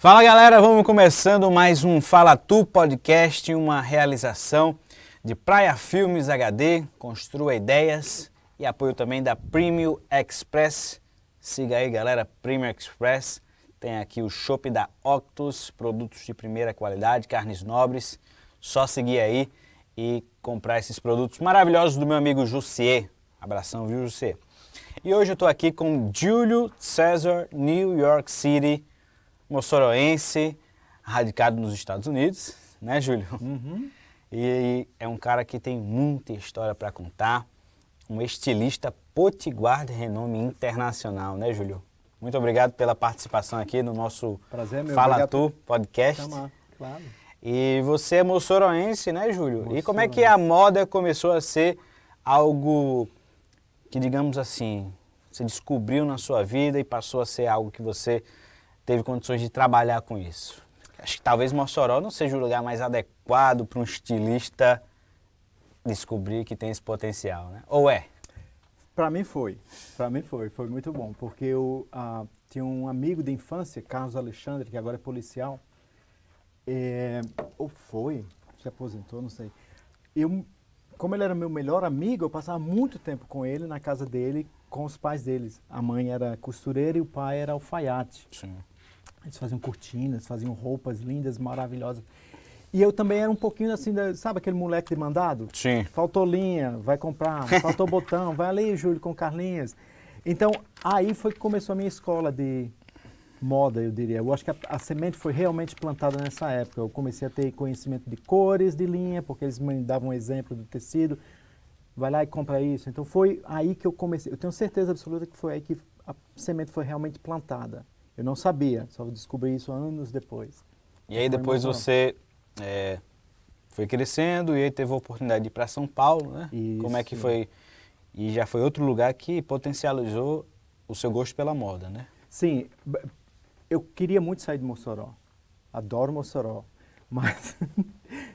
Fala galera, vamos começando mais um Fala Tu Podcast, uma realização de Praia Filmes HD, Construa Ideias e apoio também da Premium Express. Siga aí galera, Premium Express. Tem aqui o Shop da Octus, produtos de primeira qualidade, carnes nobres. Só seguir aí e comprar esses produtos maravilhosos do meu amigo Jussier. Abração, viu Jussier? E hoje eu estou aqui com Júlio César, New York City, moçoroense, radicado nos Estados Unidos, né, Júlio? Uhum. E é um cara que tem muita história para contar, um estilista potiguar de renome internacional, né, Júlio? Muito obrigado pela participação aqui no nosso Prazer, meu. Fala Obrigado Tu podcast. chamar, claro. E você é moçoroense, né, Júlio? E como é que Moçoroense. a moda começou a ser algo que, digamos assim, você descobriu na sua vida e passou a ser algo que você teve condições de trabalhar com isso? Acho que talvez Mossoró não seja o lugar mais adequado para um estilista descobrir que tem esse potencial, né? Ou é? Para mim foi, para mim foi, foi muito bom, porque eu ah, tinha um amigo de infância, Carlos Alexandre, que agora é policial, é, ou foi, se aposentou, não sei. Eu, como ele era meu melhor amigo, eu passava muito tempo com ele na casa dele, com os pais deles. A mãe era costureira e o pai era alfaiate. Sim. Eles faziam cortinas, faziam roupas lindas, maravilhosas. E eu também era um pouquinho assim, da- sabe aquele moleque de mandado? Sim. Faltou linha, vai comprar. Faltou botão, vai ali, Júlio, com Carlinhos. Então, aí foi que começou a minha escola de moda, eu diria. Eu acho que a, a semente foi realmente plantada nessa época. Eu comecei a ter conhecimento de cores de linha, porque eles me davam um exemplo do tecido. Vai lá e compra isso. Então, foi aí que eu comecei. Eu tenho certeza absoluta que foi aí que a semente foi realmente plantada. Eu não sabia, só descobri isso anos depois. E aí depois você é, foi crescendo e aí teve a oportunidade de ir para São Paulo, né? Como é que Isso. foi? E já foi outro lugar que potencializou o seu gosto pela moda, né? Sim, eu queria muito sair de Mossoró. Adoro Mossoró. Mas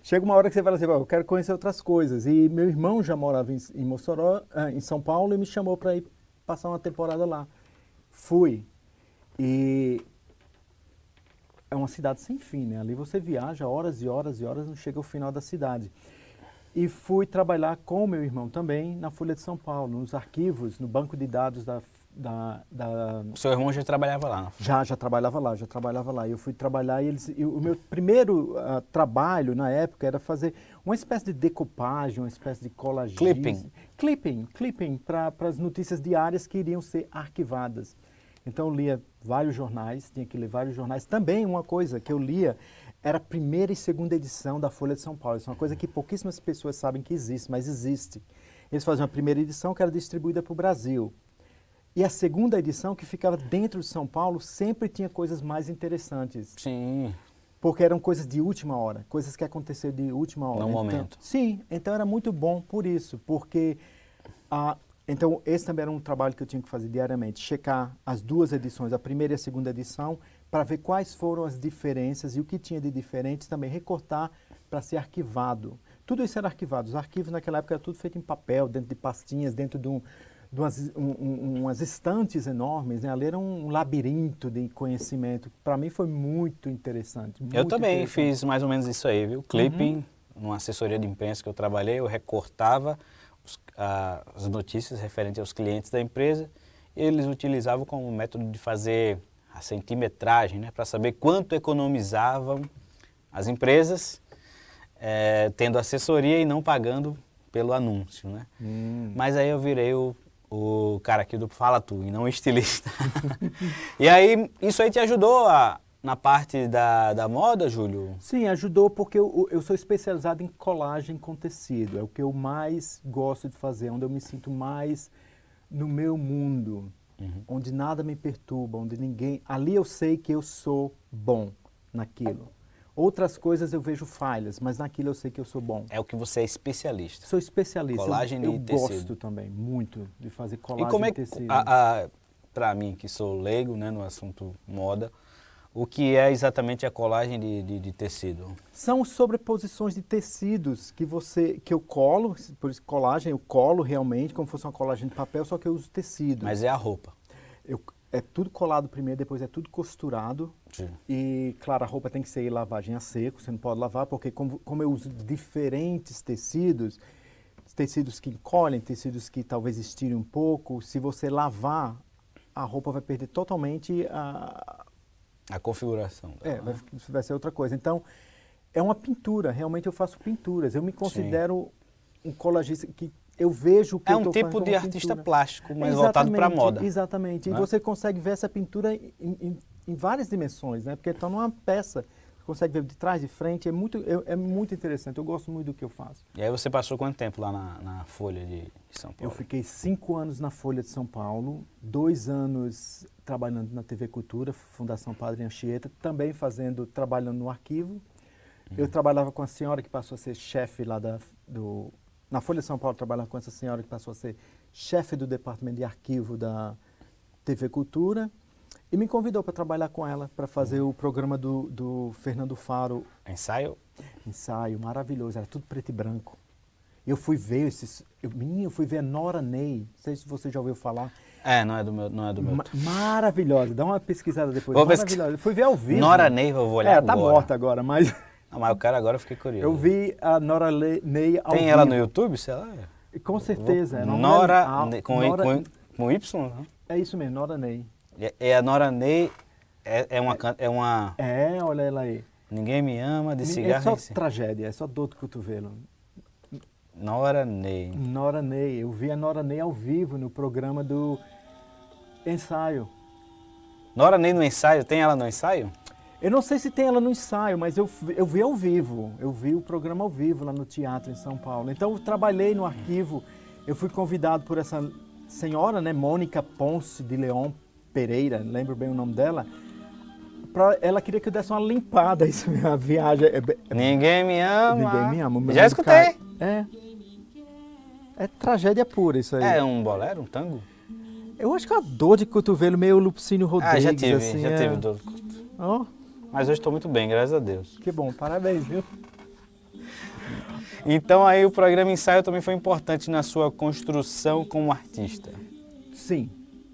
chega uma hora que você fala assim, "Bom, eu quero conhecer outras coisas. E meu irmão já morava em, em Mossoró, ah, em São Paulo, e me chamou para ir passar uma temporada lá. Fui. E é uma cidade sem fim, né? Ali você viaja horas e horas e horas, não chega ao final da cidade. E fui trabalhar com o meu irmão também na Folha de São Paulo, nos arquivos, no banco de dados da, da, da O seu irmão já trabalhava lá. já, já trabalhava lá, já trabalhava lá. Eu fui trabalhar e, eles, e o meu primeiro ah, trabalho na época era fazer uma espécie de decupagem, uma espécie de colagem. Clipping. Clipping, clipping para as notícias diárias que iriam ser arquivadas. Então eu lia vários jornais, tinha que ler vários jornais. Também uma coisa que eu lia era a primeira e segunda edição da Folha de São Paulo. Isso é uma coisa que pouquíssimas pessoas sabem que existe, mas existe. Eles faziam a primeira edição que era distribuída para o Brasil. E a segunda edição, que ficava dentro de São Paulo, sempre tinha coisas mais interessantes. Sim. Porque eram coisas de última hora, coisas que aconteceram de última hora. No Então- momento. Sim, então era muito bom por isso, porque a, então esse também era um trabalho que eu tinha que fazer diariamente, checar as duas edições, a primeira e a segunda edição, para ver quais foram as diferenças e o que tinha de diferente, também recortar para ser arquivado. Tudo isso era arquivado. Os arquivos naquela época era tudo feito em papel, dentro de pastinhas, dentro de, um, de umas, um- um- umas estantes enormes. Né? Ali era um labirinto de conhecimento. Para mim foi muito interessante. Eu muito também interessante. fiz mais ou menos isso aí, viu? Clipping, Uhum. numa assessoria de imprensa que eu trabalhei, eu recortava as notícias referentes aos clientes da empresa eles utilizavam como método de fazer a centimetragem, né? Para saber quanto economizavam as empresas eh, tendo assessoria e não pagando pelo anúncio, né? Hum. Mas aí eu virei o, o cara aqui do Fala Tu e não o estilista. e aí, isso aí te ajudou a, na parte da, da moda, Júlio? Sim, ajudou porque eu, eu sou especializado em colagem com tecido. É o que eu mais gosto de fazer, onde eu me sinto mais no meu mundo, onde nada me perturba, onde ninguém. Ali eu sei que eu sou bom naquilo. Outras coisas eu vejo falhas, mas naquilo eu sei que eu sou bom. É o que você é especialista. Sou especialista. Colagem eu, eu tecido. gosto também muito de fazer colagem e como é que, tecido. para mim, que sou leigo né, no assunto moda, o que é exatamente a colagem de, de, de tecido? São sobreposições de tecidos que você que eu colo, por isso colagem, eu colo realmente como se fosse uma colagem de papel, só que eu uso tecido. Mas é a roupa. Eu- é tudo colado primeiro, depois é tudo costurado. Sim. E, claro, a roupa tem que ser lavagem a seco, você não pode lavar, porque como, como eu uso diferentes tecidos, tecidos que encolhem, tecidos que talvez estirem um pouco, se você lavar, a roupa vai perder totalmente a... A configuração. É, vai, né? vai ser outra coisa. Então, é uma pintura, realmente eu faço pinturas. Eu me considero um colagista que eu vejo o que É um tipo de artista pintura. plástico, mas voltado para Exatamente, moda. Exatamente. né? E você consegue ver essa pintura em, em- em várias dimensões, né? Porque está numa peça, consegue ver de trás, de frente, é muito, é, é muito interessante. Eu gosto muito do que eu faço. E aí você passou quanto tempo lá na, na Folha de São Eu Paulo? fiquei cinco anos na Folha de São Paulo, dois anos trabalhando na TV Cultura, Fundação Padre Anchieta, também fazendo, trabalhando no arquivo. Eu trabalhava com a senhora que passou a ser chefe lá da, do... Na Folha de São Paulo, eu trabalhava com essa senhora que passou a ser chefe do departamento de arquivo da TV Cultura. E me convidou para trabalhar com ela, para fazer o programa do, do Fernando Faro, Ensaio? ensaio maravilhoso, era tudo preto e branco. Eu fui ver esses. Eu, menino, eu fui ver a Nora Ney, não sei se você já ouviu falar. É, não é do meu. Não é do meu. Ma- maravilhosa, dá uma pesquisada depois. Vou maravilhosa. Eu fui ver ao vivo. Nora Neiva, eu vou olhar É, agora. tá morta agora, mas Não, mas o cara agora eu fiquei curioso. eu vi a Nora Le- Ney ao Tem ela vivo. no YouTube, sei lá? Com certeza. é uma Nora, mulher al- Ne- com, Nora- com, com Y, né? É isso mesmo, Nora Ney. E, e a Nora Ney é, é uma, é uma... É, olha ela aí. Ninguém me ama, de é cigarro. só em ci- tragédia, é só dor do cotovelo. Nora Ney. Nora Ney, eu vi a Nora Ney ao vivo no programa do ensaio. Nora Ney no ensaio, tem ela no ensaio? Eu não sei se tem ela no ensaio, mas eu, eu vi ao vivo. Eu vi o programa ao vivo lá no teatro em São Paulo. Então eu trabalhei no arquivo. Eu fui convidado por essa senhora, né, Mônica Ponce de Leon Pereira, lembro bem o nome dela. Pra, ela queria que eu desse uma limpada isso a viagem. É, Ninguém me ama. ninguém me ama. Já escutei. É. É tragédia pura isso aí. É um bolero, um tango? Eu acho que é uma dor de cotovelo meio Lupicínio Rodrigues. ah, já tive, assim, já é. tive dor. Ó, Mas hoje estou muito bem, graças a Deus. que bom, parabéns, viu? Então aí o programa ensaio também foi importante na sua construção como artista. Sim.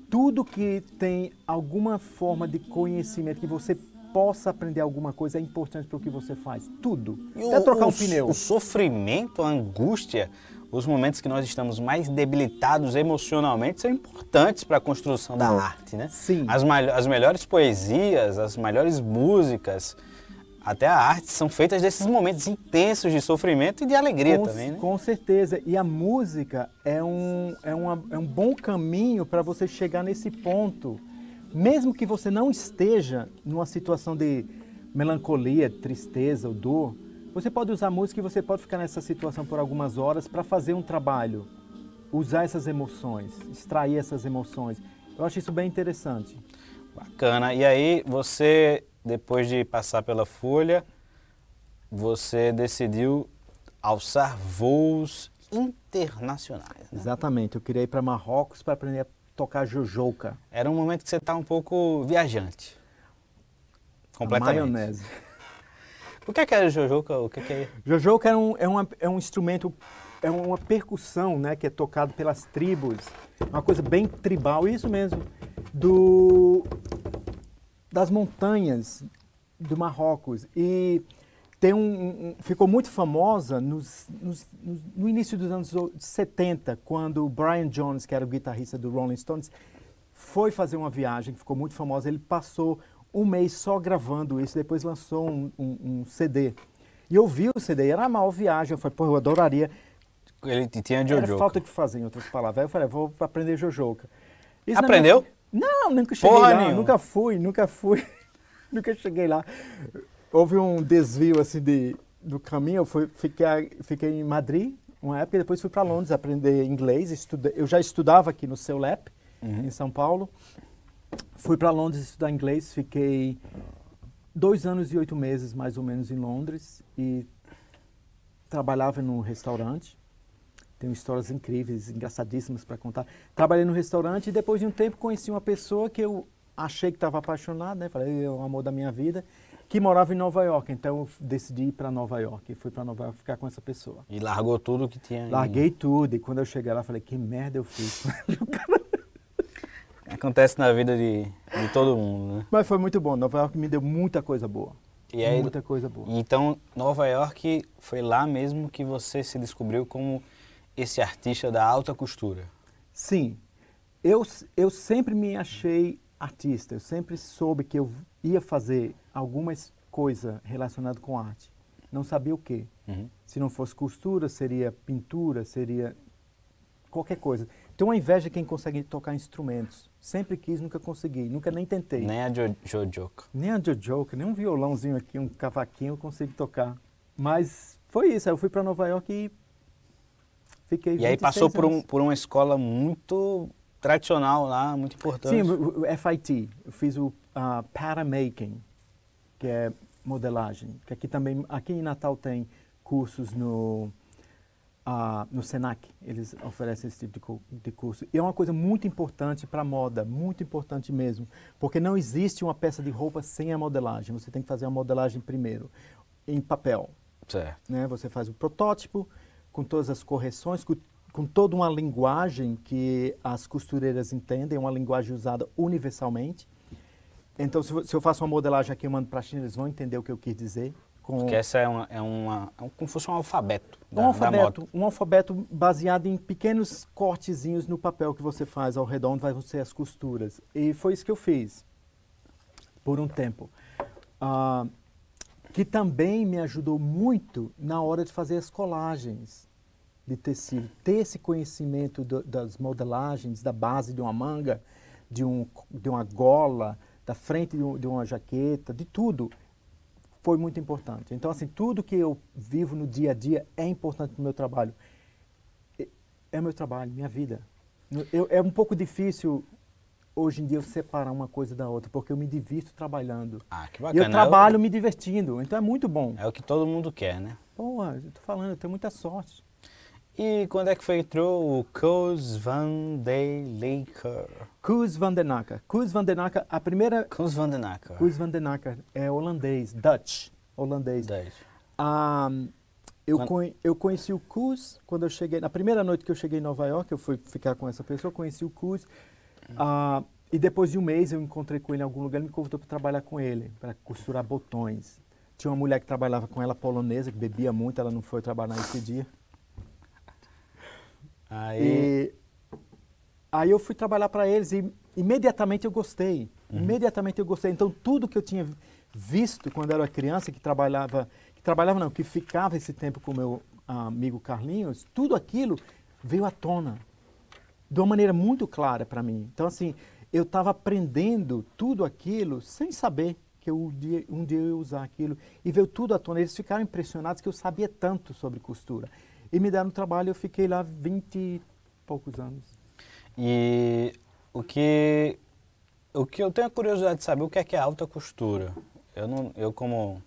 Tudo que tem alguma forma de conhecimento, que você possa aprender alguma coisa, é importante para o que você faz. Tudo. E Até o- trocar um o- pneu. O sofrimento, a angústia, os momentos que nós estamos mais debilitados emocionalmente são importantes para a construção da arte, né? Sim. As, as melhores poesias, as melhores músicas, até a arte são feitas desses momentos intensos de sofrimento e de alegria com, também, né? com certeza. E a música é um, é uma, é um bom caminho para você chegar nesse ponto. Mesmo que você não esteja numa situação de melancolia, tristeza ou dor, você pode usar música e você pode ficar nessa situação por algumas horas para fazer um trabalho. Usar essas emoções, extrair essas emoções. Eu acho isso bem interessante. Bacana. E aí você, depois de passar pela Folha, você decidiu alçar voos internacionais. né? Exatamente. Eu queria ir para Marrocos para aprender a tocar jojoca. Era um momento que você está um pouco viajante. Completamente. A maionese. O que é que era Jojoca? O que é que é? Jojoca é um, é, uma, é um instrumento, é uma percussão, né, que é tocado pelas tribos, uma coisa bem tribal, isso mesmo, do, das montanhas do Marrocos. E tem um, um- ficou muito famosa nos, nos- no início dos anos 70, quando o Brian Jones, que era o guitarrista do Rolling Stones, foi fazer uma viagem que ficou muito famosa. Ele passou um mês só gravando isso, depois lançou um, um- um CD. E eu vi o CD, era a maior viagem. Eu falei, pô, eu adoraria. Ele tinha Era Jojoca. falta de fazer, em outras palavras. Aí eu falei, vou aprender Jojoca. Isso Aprendeu? minha- Não, nunca cheguei Porra lá, nenhuma. nunca fui, nunca fui. nunca cheguei lá. Houve um desvio assim de, do caminho, eu fui, fiquei, fiquei em Madrid uma época, e depois fui para Londres aprender inglês. Estudei, eu já estudava aqui no CEULEP, em São Paulo. Fui para Londres estudar inglês, fiquei dois anos e oito meses mais ou menos em Londres e trabalhava num restaurante. Tenho histórias incríveis, engraçadíssimas para contar. Trabalhei no restaurante e depois de um tempo conheci uma pessoa que eu achei que estava apaixonado, né? Falei, é o amor da minha vida, que morava em Nova York. Então eu decidi ir para Nova York e fui para Nova York ficar com essa pessoa. E largou tudo que tinha. em- Larguei tudo e quando eu cheguei lá falei, que merda eu fiz. Acontece na vida de, de todo mundo, né? Mas foi muito bom. Nova York me deu muita coisa boa. E aí, muita coisa boa. Então, Nova York foi lá mesmo que você se descobriu como esse artista da alta costura. Sim. Eu, eu sempre me achei artista. Eu sempre soube que eu ia fazer alguma coisa relacionada com arte. Não sabia o quê. Uhum. Se não fosse costura, seria pintura, seria qualquer coisa. Tenho uma inveja quem consegue tocar instrumentos. Sempre quis, nunca consegui, nunca nem tentei. Nem a jo Jojoka. Nem a Jojoka, nem um violãozinho aqui, um cavaquinho eu consigo tocar. Mas foi isso, aí eu fui para Nova York e fiquei E aí passou por, um, por uma escola muito tradicional lá, muito importante. Sim, o, FIT. Eu fiz o uh, Paramaking, que é modelagem. Que aqui também, aqui em Natal tem cursos no uh, no Senac, eles oferecem esse tipo de, de curso. E é uma coisa muito importante para a moda, muito importante mesmo, porque não existe uma peça de roupa sem a modelagem. Você tem que fazer a modelagem primeiro, em papel. Certo. Né? Você faz o protótipo com todas as correções, com, com toda uma linguagem que as costureiras entendem, uma linguagem usada universalmente. Então, se, se eu faço uma modelagem aqui, eu mando para a China, eles vão entender o que eu quis dizer. Com... Porque essa é, uma, é, uma, é como se fosse um alfabeto. Da, um alfabeto, um alfabeto baseado em pequenos cortezinhos no papel que você faz ao redor, onde vai ser as costuras. E foi isso que eu fiz por um tempo. Uh, que também me ajudou muito na hora de fazer as colagens de tecido. Ter esse conhecimento do, das modelagens, da base de uma manga, de, um, de uma gola, da frente de, de uma jaqueta, de tudo foi muito importante. Então, assim, tudo que eu vivo no dia a dia é importante para o meu trabalho. É meu trabalho, minha vida. Eu, é um pouco difícil hoje em dia eu separar uma coisa da outra, porque eu me divirto trabalhando. Ah, que bacana. E eu trabalho é o... me divertindo, então é muito bom. É o que todo mundo quer, né? Pô, eu tô falando, eu tenho muita sorte. E quando é que foi entrou o Koos van der Leker? Koos van der Nacker. Koos van der Nacker, a primeira... Koos van der Nacker. Koos van der Nacker é holandês, Dutch, holandês. Dutch. Um, eu, quando... conhe, eu conheci o Koos quando eu cheguei, na primeira noite que eu cheguei em Nova York, eu fui ficar com essa pessoa, conheci o Koos. Uh, e depois de um mês eu encontrei com ele em algum lugar, ele me convidou para trabalhar com ele, para costurar botões. Tinha uma mulher que trabalhava com ela, polonesa, que bebia muito, ela não foi trabalhar nesse dia. Aí, E aí eu fui trabalhar para eles e imediatamente eu gostei. Uhum. Imediatamente eu gostei. Então tudo que eu tinha visto quando era criança, que trabalhava, que trabalhava não, que ficava esse tempo com o meu amigo Carlinhos, tudo aquilo veio à tona de uma maneira muito clara para mim. Então assim, eu estava aprendendo tudo aquilo sem saber que eu, um, dia, um dia eu ia usar aquilo. E veio tudo à tona. Eles ficaram impressionados que eu sabia tanto sobre costura. E me deram trabalho, eu fiquei lá 20 e poucos anos. E o que, o que eu tenho a curiosidade de saber, o que é que é alta costura? Eu, não, eu como,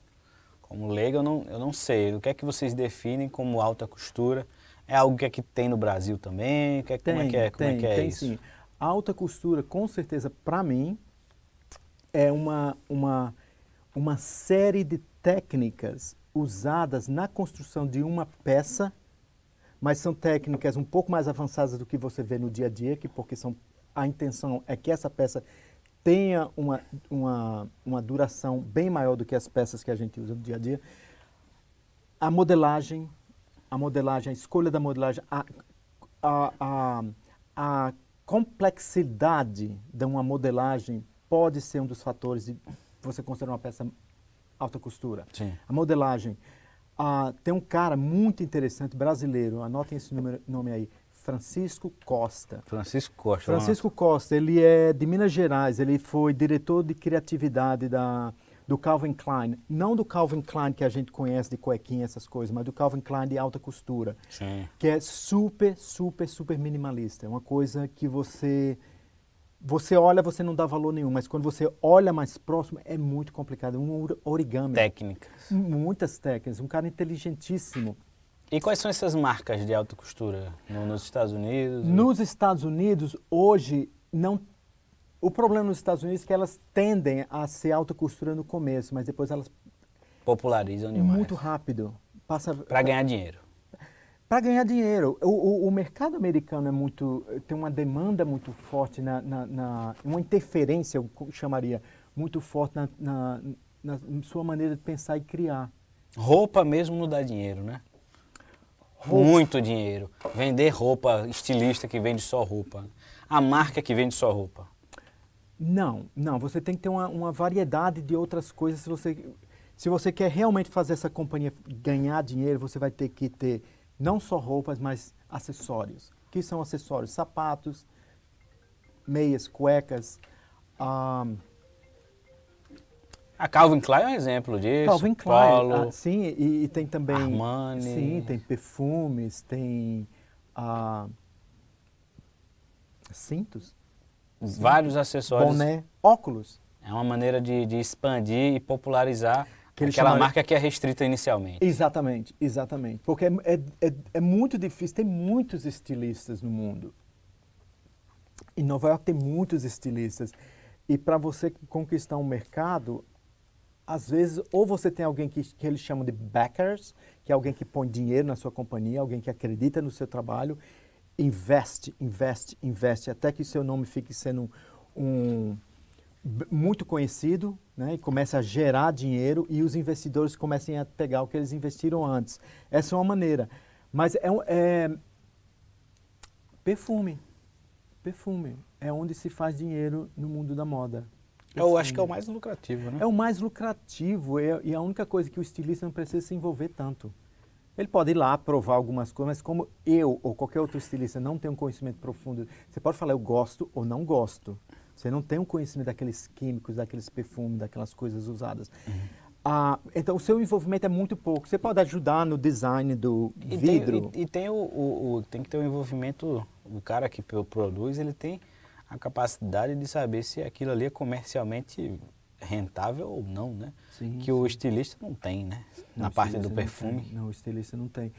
como leigo, eu não, eu não sei. O que é que vocês definem como alta costura? É algo que, é que tem no Brasil também? Que é, tem, como é que é, como tem, é, que é tem isso? sim. A alta costura, com certeza, para mim, é uma, uma, uma série de técnicas usadas na construção de uma peça mas são técnicas um pouco mais avançadas do que você vê no dia a dia, que porque são, a intenção é que essa peça tenha uma, uma, uma duração bem maior do que as peças que a gente usa no dia a dia. A modelagem, a modelagem, a escolha da modelagem, a, a, a, a complexidade de uma modelagem pode ser um dos fatores de você considerar uma peça alta costura. Sim. A modelagem, ah, tem um cara muito interessante, brasileiro, anotem esse número, nome aí, Francisco Costa. Francisco Costa. Francisco Costa, ele é de Minas Gerais, ele foi diretor de criatividade da, do Calvin Klein. Não do Calvin Klein que a gente conhece de cuequinha, essas coisas, mas do Calvin Klein de alta costura. Sim. Que é super, super, super minimalista. É uma coisa que você você olha, você não dá valor nenhum, mas quando você olha mais próximo, é muito complicado. Um origami. Técnicas. Muitas técnicas. Um cara inteligentíssimo. E quais são essas marcas de alta costura no, nos Estados Unidos? Nos Estados Unidos, hoje, não. O problema nos Estados Unidos é que elas tendem a ser alta costura no começo, mas depois elas Popularizam demais. muito rápido passa Para ganhar dinheiro. para ganhar dinheiro. O, o, o, mercado americano é muito tem uma demanda muito forte na, na, na uma interferência, eu chamaria muito forte na, na, na, sua maneira de pensar e criar. Roupa mesmo não dá dinheiro, né? Roupa. Muito dinheiro. Vender roupa, estilista que vende só roupa. A marca que vende só roupa. Não, não. Você tem que ter uma, uma variedade de outras coisas. Se você, se você quer realmente fazer essa companhia ganhar dinheiro, você vai ter que ter não só roupas, mas acessórios. O que são acessórios? Sapatos, meias, cuecas. Um, a Calvin Klein é um exemplo disso. Calvin Klein, Polo, ah, sim, e, e, tem também. Armani. Sim, tem perfumes, tem uh, cintos. Vários acessórios. Boné, óculos. É uma maneira de, de expandir e popularizar que aquela chama... marca que é restrita inicialmente. Exatamente, exatamente. Porque é, é, é, é muito difícil, tem muitos estilistas no mundo. Em Nova York tem muitos estilistas. E para você conquistar um mercado, às vezes, ou você tem alguém que, que eles chamam de backers, que é alguém que põe dinheiro na sua companhia, alguém que acredita no seu trabalho, investe, investe, investe, até que seu nome fique sendo um, muito conhecido né, e comece a gerar dinheiro e os investidores comecem a pegar o que eles investiram antes. Essa é uma maneira. Mas é, é perfume. Perfume é onde se faz dinheiro no mundo da moda. Eu acho que é o mais lucrativo, né? É o mais lucrativo é, e a única coisa que o estilista não precisa se envolver tanto. Ele pode ir lá provar algumas coisas, mas como eu ou qualquer outro estilista não tem um conhecimento profundo, você pode falar eu gosto ou não gosto. Você não tem um conhecimento daqueles químicos, daqueles perfumes, daquelas coisas usadas. Uhum. Ah, então, o seu envolvimento é muito pouco. Você pode ajudar no design do e vidro. Tem, e, e, tem, o, o, o, tem que ter o um envolvimento, o cara que produz, ele tem a capacidade de saber se aquilo ali é comercialmente rentável ou não, né? Sim, que sim. o estilista não tem, né? Não, Na parte do perfume. Não, não, o estilista não tem.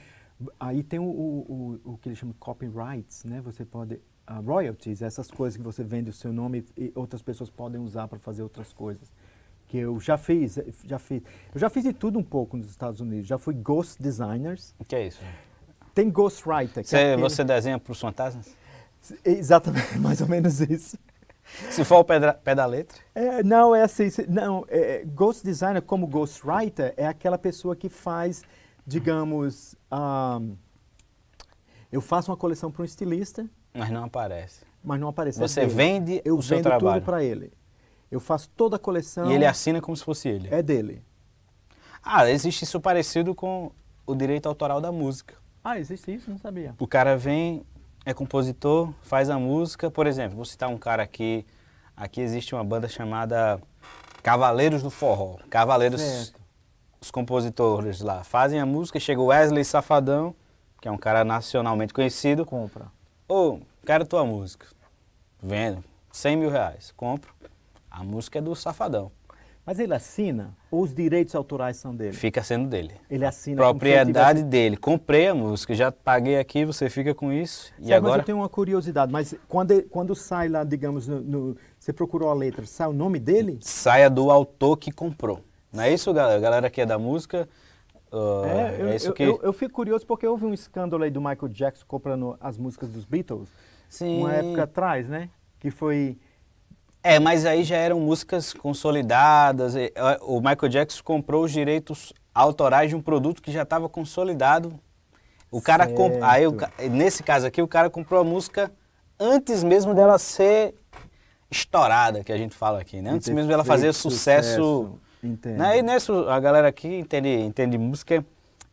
Aí tem o, o, o, o que eles chamam de copyrights, né? Você pode uh, royalties, essas coisas que você vende o seu nome e outras pessoas podem usar para fazer outras coisas. Que eu já fiz, já fiz. Eu já fiz de tudo um pouco nos Estados Unidos. Já fui ghost designers. O que é isso? Tem ghostwriter. Você, é aquele... você desenha para os fantasmas? Exatamente, mais ou menos isso. Se for o pé da, pé da letra? É, não, é assim, não, é, ghost designer como ghostwriter é aquela pessoa que faz, digamos, um, eu faço uma coleção para um estilista. Mas não aparece. Mas não aparece. Você é vende eu o seu vendo trabalho. tudo para ele. Eu faço toda a coleção. E ele assina como se fosse ele. É dele. Ah, existe isso parecido com o direito autoral da música. Ah, existe isso? Não sabia. O cara vem, é compositor, faz a música. Por exemplo, vou citar um cara aqui. Aqui existe uma banda chamada Cavaleiros do Forró. Cavaleiros, certo. os compositores lá, fazem a música. Chega o Wesley Safadão, que é um cara nacionalmente conhecido. Compra. Ô, oh, quero tua música. Vendo, 100 mil reais. Compro. A música é do Safadão. Mas ele assina ou os direitos autorais são dele? Fica sendo dele. Ele assina. Propriedade tivesse... dele. Comprei a música, já paguei aqui, você fica com isso. Certo, e agora? Eu tenho uma curiosidade, mas quando, quando sai lá, digamos, no, no, você procurou a letra, sai o nome dele? Saia do autor que comprou. Não é isso, galera? A galera que é da música. Uh, é, eu, é isso que... Eu, eu, eu, fico curioso porque houve um escândalo aí do Michael Jackson comprando as músicas dos Beatles. Sim. Uma época atrás, né? Que foi é, mas aí já eram músicas consolidadas. O Michael Jackson comprou os direitos autorais de um produto que já estava consolidado. O cara comp... aí o... nesse caso aqui o cara comprou a música antes mesmo dela ser estourada, que a gente fala aqui, né? Antes mesmo dela fazer sucesso. sucesso. Né? E a galera aqui entende, entende música,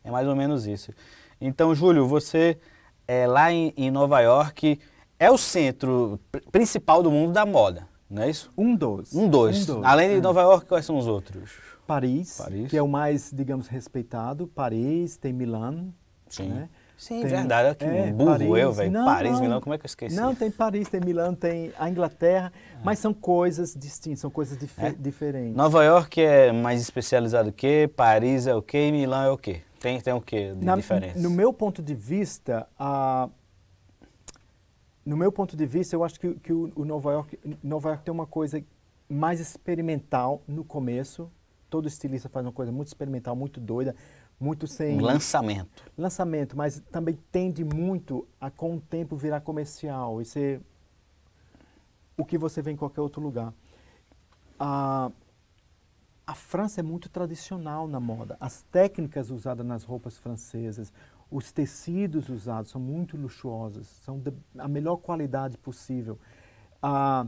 é mais ou menos isso. Então, Júlio, você é, lá em, em Nova York é o centro principal do mundo da moda. Não é isso? Um dos. Um dos. Um dos. Além de é. Nova York, quais são os outros? Paris, Paris, que é o mais, digamos, respeitado. Paris, tem Milão. Sim. Né? Sim, tem, verdade. Que é, burro Paris, eu, velho. Paris, não, Milão, como é que eu esqueci? Não, tem Paris, tem Milão, tem a Inglaterra, é. mas são coisas distintas, são coisas dif é. diferentes. Nova York é mais especializado o quê? Paris é o quê? E Milão é o quê? Tem, tem o quê de Na, diferença? No meu ponto de vista, a no meu ponto de vista, eu acho que, que o, o, Nova York, Nova York tem uma coisa mais experimental no começo. Todo estilista faz uma coisa muito experimental, muito doida. muito sem Um lançamento. lançamento, mas também tende muito a com o tempo virar comercial e ser o que você vê em qualquer outro lugar. A, a França é muito tradicional na moda. As técnicas usadas nas roupas francesas, os tecidos usados são muito luxuosos, são da a melhor qualidade possível. Ah,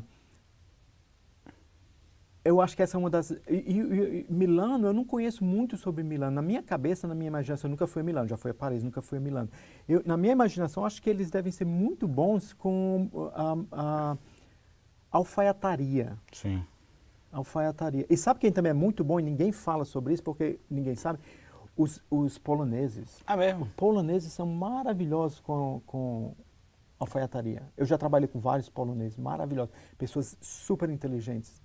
eu acho que essa é uma das. E, e- e Milano, eu não conheço muito sobre Milano. Na minha cabeça, na minha imaginação, eu nunca fui a Milano, já fui a Paris, nunca fui a Milano. Eu, na minha imaginação, acho que eles devem ser muito bons com a, a alfaiataria. Sim. Alfaiataria. E sabe quem também é muito bom e ninguém fala sobre isso porque ninguém sabe? Os, os poloneses. Ah, mesmo? Poloneses são maravilhosos com, com alfaiataria. Eu já trabalhei com vários poloneses maravilhosos, pessoas super inteligentes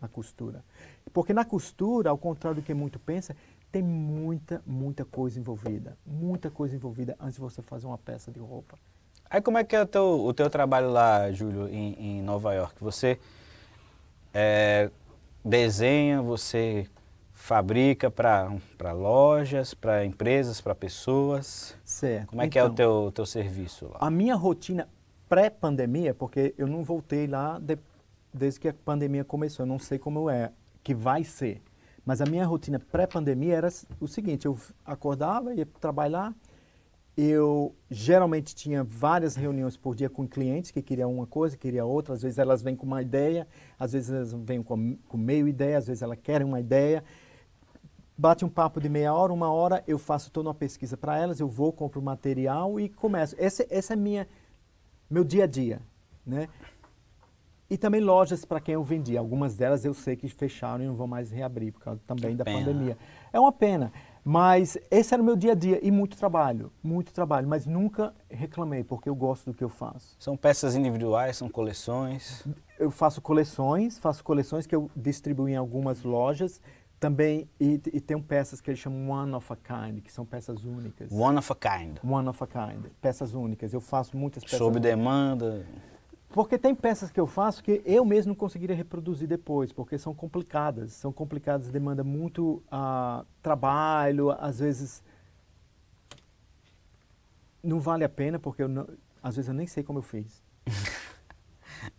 na costura. Porque na costura, ao contrário do que muito pensa, tem muita, muita coisa envolvida. Muita coisa envolvida antes de você fazer uma peça de roupa. Aí como é que é o teu, o teu trabalho lá, Júlio, em, em Nova York? Você é, desenha, você fabrica para lojas, para empresas, para pessoas? Certo. Como é que é o Então, teu, teu serviço lá? A minha rotina pré-pandemia, porque eu não voltei lá de- desde que a pandemia começou, eu não sei como é, que vai ser. Mas a minha rotina pré-pandemia era o seguinte, eu acordava, ia trabalhar, eu geralmente tinha várias reuniões por dia com clientes que queriam uma coisa, queria outra, às vezes elas vêm com uma ideia, às vezes elas vêm com, com meio ideia, às vezes elas querem uma ideia, bate um papo de meia hora, uma hora, eu faço toda uma pesquisa para elas, eu vou, compro material e começo. Esse, esse é minha, meu dia a dia, né? E também lojas para quem eu vendi. Algumas delas eu sei que fecharam e não vão mais reabrir por causa também Que da pena. pandemia. É uma pena, mas esse era o meu dia a dia e muito trabalho, muito trabalho, mas nunca reclamei porque eu gosto do que eu faço. São peças individuais, são coleções? Eu faço coleções, faço coleções que eu distribuo em algumas lojas também e, e tenho peças que eles chamam one of a kind, que são peças únicas. One of a kind. One of a kind, peças únicas. Eu faço muitas peças. Sob demanda. Porque tem peças que eu faço que eu mesmo não conseguiria reproduzir depois, porque são complicadas. São complicadas, demanda muito ah, trabalho, às vezes não vale a pena, porque não- às vezes eu nem sei como eu fiz.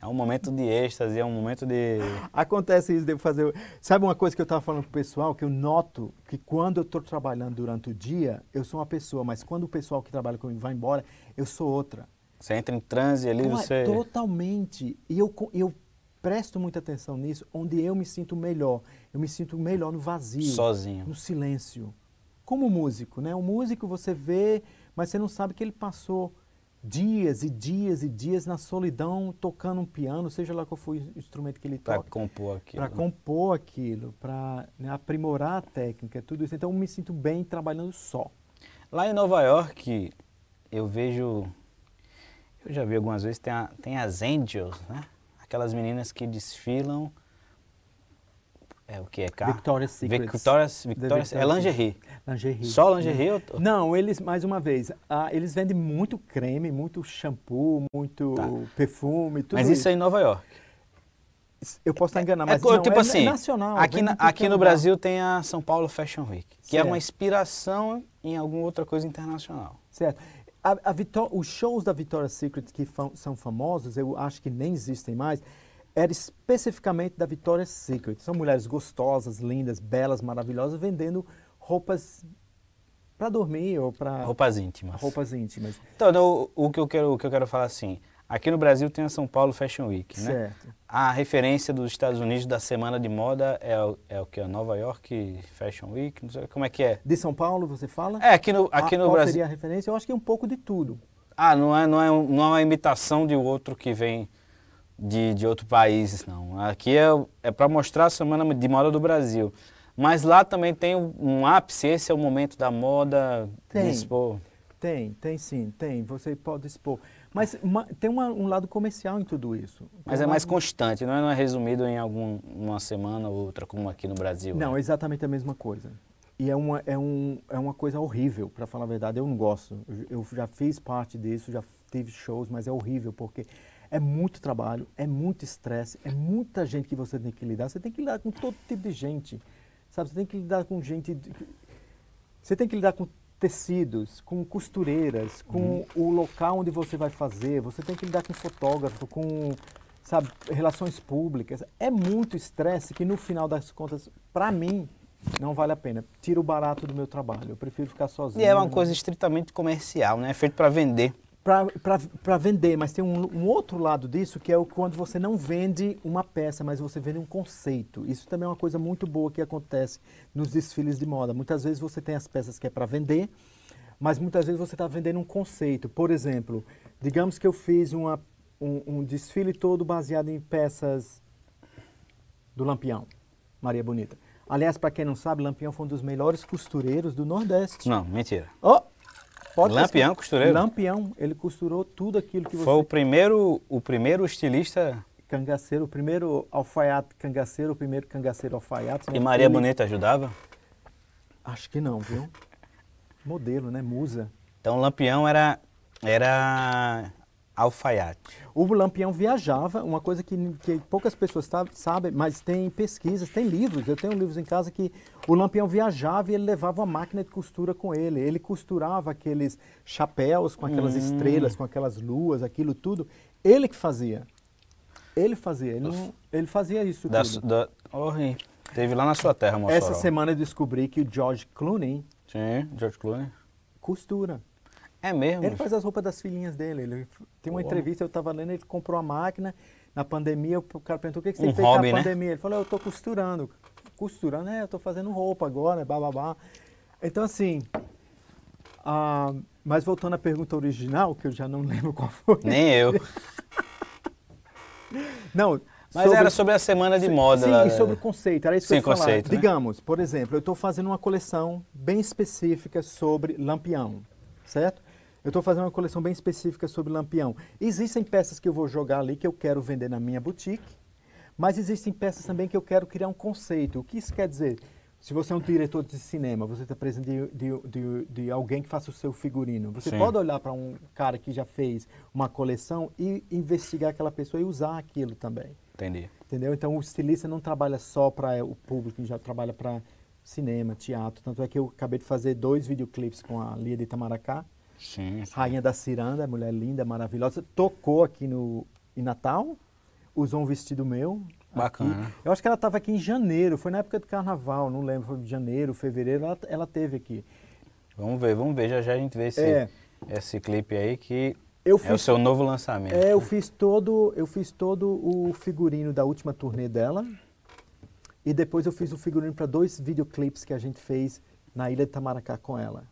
É um momento de êxtase, é um momento de. Acontece isso, devo fazer. Sabe uma coisa que eu estava falando pro pessoal, que eu noto que quando eu estou trabalhando durante o dia, eu sou uma pessoa, mas quando o pessoal que trabalha comigo vai embora, eu sou outra. Você entra em transe ali, Não, é você. Totalmente. E eu, eu presto muita atenção nisso, onde eu me sinto melhor. Eu me sinto melhor no vazio. Sozinho. No silêncio. Como músico, né? O músico você vê, mas você não sabe que ele passou dias e dias e dias na solidão tocando um piano, seja lá qual for o instrumento que ele toca. compor aquilo. Para compor aquilo, para aprimorar a técnica, tudo isso. Então eu me sinto bem trabalhando só. Lá em Nova York, eu vejo. Eu já vi algumas vezes, tem, a- tem as Angels, né? Aquelas meninas que desfilam. É o que é cá? Victoria's Secrets. Victoria's, Victoria's, é lingerie. Lingerie. Só lingerie? ou- Não, eles, mais uma vez, ah, eles vendem muito creme, muito shampoo, muito Tá. perfume, tudo Mas isso é em Nova York. Eu posso estar enganando, É mas co- não, tipo é, assim, é nacional. aqui, na- aqui é no. Brasil tem a São Paulo Fashion Week, que é Certo. uma inspiração em alguma outra coisa internacional. Certo. A, a os shows da Victoria's Secret que fa- são famosos, eu acho que nem existem mais, era especificamente da Victoria's Secret. São mulheres gostosas, lindas, belas, maravilhosas, vendendo roupas para dormir ou para Roupas íntimas. roupas íntimas. Então, o, o que eu quero, o que eu quero falar assim, aqui no Brasil tem a São Paulo Fashion Week, né? Certo. A referência dos Estados Unidos da semana de moda é, o- é o que? A Nova York Fashion Week? Não sei como é que é. De São Paulo, você fala? É, aqui no, aqui Ah, no qual Brasil. seria a referência? Eu acho que é um pouco de tudo. Ah, não é, não, é, não é uma imitação de outro que vem de, de outro país, não. Aqui é, é para mostrar a semana de moda do Brasil. Mas lá também tem um, ápice, esse é o momento da moda Tem. de expor. Tem, tem sim, tem. Você pode expor. Mas uma- tem uma- um lado comercial em tudo isso. Mas é mais lado- constante, não é, não é resumido em algum, uma semana ou outra, como aqui no Brasil. Não, né? é exatamente a mesma coisa. E é uma, é um, é uma coisa horrível, para falar a verdade. Eu não gosto. Eu, eu já fiz parte disso, já tive shows, mas é horrível, porque é muito trabalho, é muito estresse, é muita gente que você tem que lidar. Você tem que lidar com todo tipo de gente. Sabe? Você tem que lidar com gente. Você tem que lidar com tecidos, com costureiras, com uhum. o local onde você vai fazer, você tem que lidar com fotógrafo, com sabe, relações públicas. É muito estresse que no final das contas, para mim, não vale a pena. Tira o barato do meu trabalho. Eu prefiro ficar sozinho. E é uma coisa estritamente comercial, né? É feito para vender. Para vender, mas tem um, um, outro lado disso que é o quando você não vende uma peça, mas você vende um conceito. Isso também é uma coisa muito boa que acontece nos desfiles de moda. Muitas vezes você tem as peças que é para vender, mas muitas vezes você está vendendo um conceito. Por exemplo, digamos que eu fiz uma, um, um desfile todo baseado em peças do Lampião, Maria Bonita. Aliás, para quem não sabe, Lampião foi um dos melhores costureiros do Nordeste. Não, mentira. Oh, pode Lampião costureiro? Lampião, ele costurou tudo aquilo que você... Foi o primeiro, o primeiro estilista... Cangaceiro, o primeiro alfaiate cangaceiro, o primeiro cangaceiro alfaiate. E Maria ele... Bonita ajudava? Acho que não, viu? Modelo, né? Musa. Então Lampião era, era alfaiate. O Lampião viajava, uma coisa que, que poucas pessoas sabem, mas tem pesquisas, tem livros. Eu tenho livros em casa que o Lampião viajava e ele levava uma máquina de costura com ele. Ele costurava aqueles chapéus com aquelas hum. estrelas, com aquelas luas, aquilo tudo. Ele que fazia. Ele fazia. Ele, não, ele fazia isso da, tudo. Da, oh, teve lá na sua terra, Mossoró. Essa semana eu descobri que o George Clooney... Sim, George Clooney. Costura. É mesmo? Ele faz as roupas das filhinhas dele. Ele, tem uma entrevista, eu estava lendo, ele comprou a máquina. Na pandemia, o cara perguntou, o que, que você um fez hobby, na né? pandemia? Ele falou, eu estou costurando. Costurando? É, eu estou fazendo roupa agora, bababá. Então, assim... Ah, mas voltando à pergunta original, que eu já não lembro qual foi. Nem eu. não, mas sobre, era sobre a semana de moda. Sim, lá, e sobre o conceito, era isso sim, que eu ia conceito. Né? Digamos, por exemplo, eu estou fazendo uma coleção bem específica sobre lampião, certo? Eu estou fazendo uma coleção bem específica sobre lampião. Existem peças que eu vou jogar ali que eu quero vender na minha boutique, mas existem peças também que eu quero criar um conceito. O que isso quer dizer? Se você é um diretor de cinema, você está precisando de, de, de, de, alguém que faça o seu figurino. Você Sim. pode olhar para um cara que já fez uma coleção e investigar aquela pessoa e usar aquilo também. Entendi. Entendeu? Então o estilista não trabalha só para o público, já trabalha para cinema, teatro. Tanto é que eu acabei de fazer dois videoclipes com a Lia de Itamaracá Sim, sim. Rainha da Ciranda, mulher linda, maravilhosa. Tocou aqui no em Natal, usou um vestido meu. Bacana. Aqui. Eu acho que ela estava aqui em janeiro, foi na época do carnaval, não lembro, foi em janeiro, fevereiro, ela, ela teve aqui. Vamos ver, vamos ver, já já a gente vê esse, é. esse clipe aí que eu fiz, é o seu novo lançamento. É, eu fiz todo, eu fiz todo o figurino da última turnê dela. E depois eu fiz o figurino para dois videoclipes que a gente fez na Ilha de Tamaracá com ela.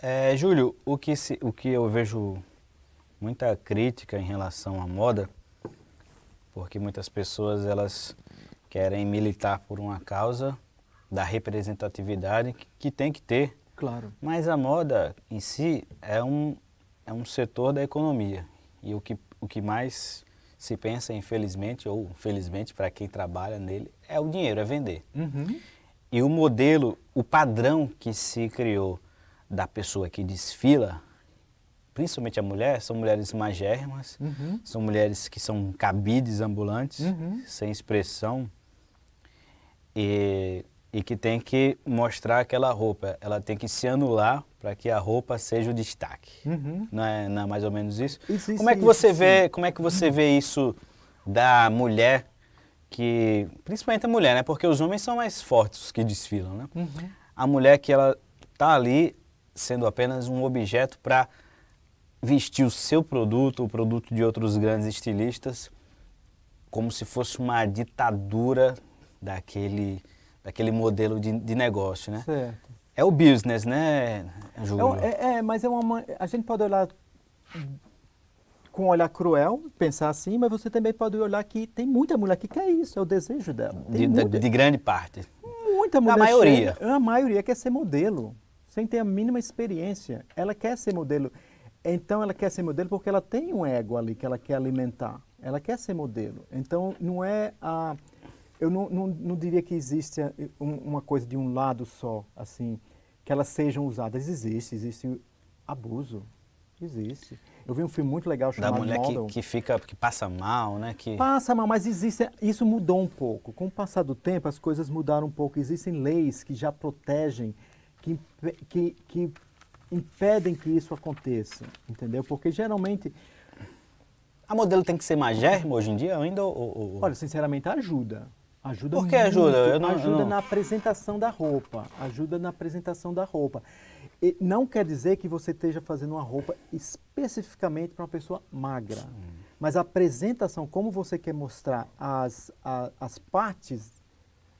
É, Júlio, o que, se, o que eu vejo muita crítica em relação à moda, porque muitas pessoas elas querem militar por uma causa da representatividade que, que tem que ter. Claro. Mas a moda em si é um, é um setor da economia. E o que, o que mais se pensa, infelizmente, ou felizmente para quem trabalha nele, é o dinheiro, é vender. Uhum. E o modelo, o padrão que se criou da pessoa que desfila, principalmente a mulher, são mulheres magérrimas, uhum. são mulheres que são cabides ambulantes, uhum. sem expressão, e, e que tem que mostrar aquela roupa. Ela tem que se anular para que a roupa seja o destaque. Uhum. Não, é, não é mais ou menos isso? isso como é que você isso, vê? Como é que você vê isso da mulher que, principalmente a mulher, né? Porque os homens são mais fortes os que desfilam, né? Uhum. A mulher que ela tá ali sendo apenas um objeto para vestir o seu produto, o produto de outros grandes estilistas, como se fosse uma ditadura daquele, daquele modelo de, de negócio, né? Certo. É o business, né, Júlio? É, é, é, mas é uma, a gente pode olhar com um olhar cruel, pensar assim, mas você também pode olhar que tem muita mulher que quer isso, é o desejo dela. De, muita, de, grande parte. Muita mulher. A maioria. Chega, a maioria quer ser modelo sem ter a mínima experiência. Ela quer ser modelo. Então, ela quer ser modelo porque ela tem um ego ali que ela quer alimentar. Ela quer ser modelo. Então, não é a. Eu não, não, não diria que existe uma coisa de um lado só, assim, que elas sejam usadas. Existe, existe abuso. Existe. Eu vi um filme muito legal chamado Da mulher Model. que, que fica, que passa mal, né? Que... Passa mal, mas existe, isso mudou um pouco. Com o passar do tempo, as coisas mudaram um pouco. Existem leis que já protegem que, que, que impedem que isso aconteça, entendeu? Porque geralmente, A modelo tem que ser magérrima hoje em dia ainda? Ou, ou- olha, sinceramente, ajuda. Ajuda Por que muito, ajuda? Eu não- ajuda na apresentação da roupa. Ajuda na apresentação da roupa. E não quer dizer que você esteja fazendo uma roupa especificamente para uma pessoa magra. Mas a apresentação, como você quer mostrar as, a- as partes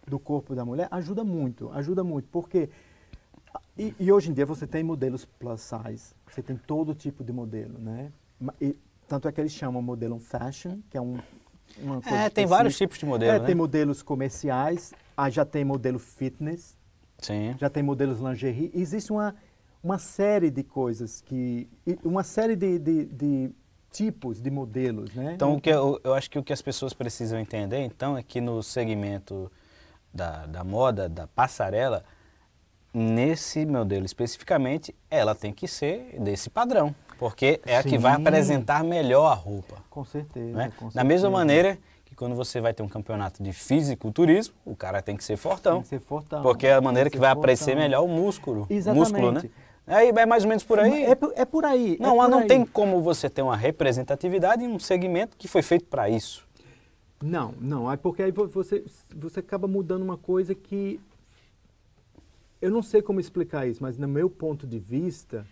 do corpo da mulher, ajuda muito. Ajuda muito. Porque. E, e hoje em dia você tem modelos plus size. Você tem todo tipo de modelo, né? E tanto é que eles chamam modelo fashion, que é um. Uma coisa É, tem vários tipos de modelo, É, né? tem modelos comerciais, ah, já tem modelo fitness, Sim. já tem modelos lingerie. Existe uma, uma série de coisas que. Uma série de, de, de tipos de modelos, né? Então, o que eu, eu acho que o que as pessoas precisam entender, então, é que no segmento da, da moda, da passarela, nesse modelo especificamente, ela tem que ser desse padrão, porque é a que vai Sim. apresentar melhor a roupa. Com certeza. né? com Da mesma certeza. maneira que quando você vai ter um campeonato de fisiculturismo, o cara tem que ser fortão. Tem que ser fortão. Porque é a maneira que vai aparecer fortão. melhor o músculo. Exatamente. Músculo, né? Aí é mais ou menos por aí. É, por- é por aí. é Não, por não aí. tem como você ter uma representatividade em um segmento que foi feito para isso. Não, não. É porque aí vo- você, você acaba mudando uma coisa que. Eu não sei como explicar isso, mas no meu ponto de vista,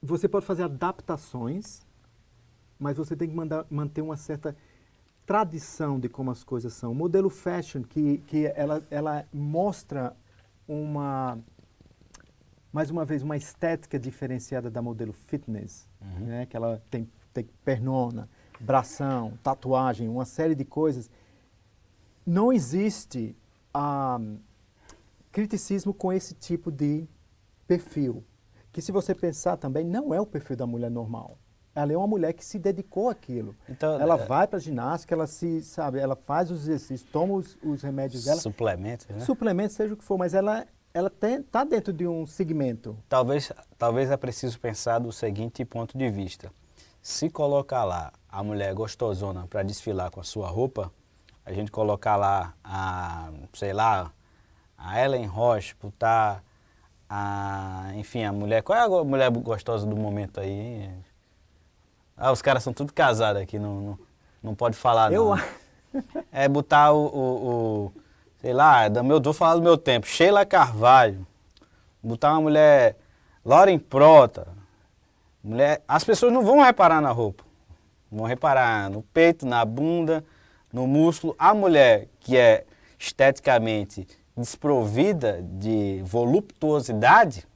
você pode fazer adaptações, mas você tem que mandar- manter uma certa tradição de como as coisas são. O modelo fashion, que, que ela, ela mostra uma, mais uma vez, uma estética diferenciada da modelo fitness, né? que ela tem, tem pernona, bração, tatuagem, uma série de coisas. Não existe ah, criticismo com esse tipo de perfil. Que se você pensar também, não é o perfil da mulher normal. Ela é uma mulher que se dedicou àquilo. Então, ela é- vai para a ginástica, ela se, sabe, ela faz os exercícios, toma os, os remédios dela, Suplementos, né? suplemento, seja o que for, mas ela ela está dentro de um segmento. Talvez, talvez é preciso pensar do seguinte ponto de vista. Se colocar lá a mulher gostosona para desfilar com a sua roupa, a gente colocar lá a, sei lá, a Ellen Roche, botar a, enfim, a mulher, qual é a mulher gostosa do momento aí? hein? Ah, os caras são tudo casados aqui, não, não, não pode falar Eu não. a- É botar o, o, o- sei lá, do meu, vou falar do meu tempo, Sheila Carvalho, botar uma mulher, Lauren Prota, mulher, as pessoas não vão reparar na roupa, vão reparar no peito, na bunda, no músculo. A mulher que é esteticamente desprovida de voluptuosidade,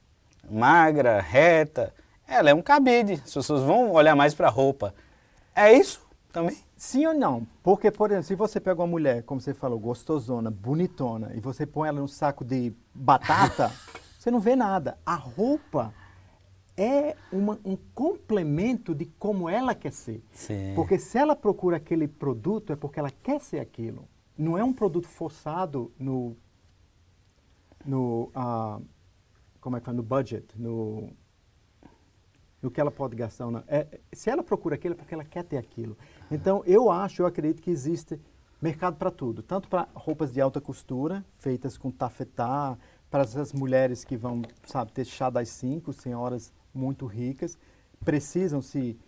magra, reta, ela é um cabide, as pessoas vão olhar mais para a roupa. É isso também? Sim ou não? Porque, por exemplo, se você pega uma mulher, como você falou, gostosona, bonitona, e você põe ela num saco de batata, você não vê nada. A roupa é uma- um complemento de como ela quer ser. Sim. Porque se ela procura aquele produto, é porque ela quer ser aquilo. Não é um produto forçado no. No como é que é? No budget, no. No que ela pode gastar. ou não. É, se ela procura aquilo, é porque ela quer ter aquilo. Então, eu acho, eu acredito que existe mercado para tudo. Tanto para roupas de alta costura, feitas com tafetá, para essas mulheres que vão, sabe, ter chá das cinco, senhoras muito ricas, precisam se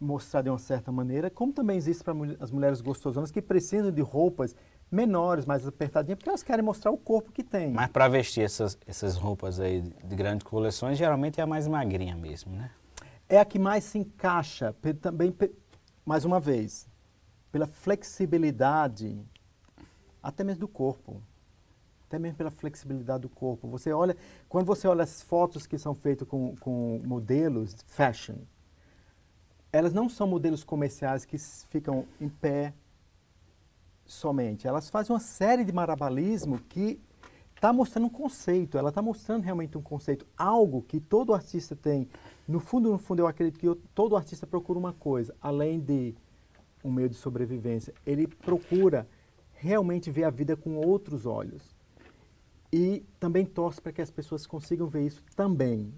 mostrar de uma certa maneira, como também existe para as mulheres gostosonas que precisam de roupas menores, mais apertadinhas, porque elas querem mostrar o corpo que tem. Mas para vestir essas, essas roupas aí de grandes coleções, geralmente é a mais magrinha mesmo, né? é a que mais se encaixa, também, mais uma vez, pela flexibilidade, até mesmo do corpo. Até mesmo pela flexibilidade do corpo. Você olha, quando você olha as fotos que são feitas com, com modelos fashion, elas não são modelos comerciais que ficam em pé somente. Elas fazem uma série de marabalismo que está mostrando um conceito, ela está mostrando realmente um conceito, algo que todo artista tem. No fundo, no fundo, eu acredito que eu- todo artista procura uma coisa, além de um meio de sobrevivência, ele procura realmente ver a vida com outros olhos. E também torce para que as pessoas consigam ver isso também.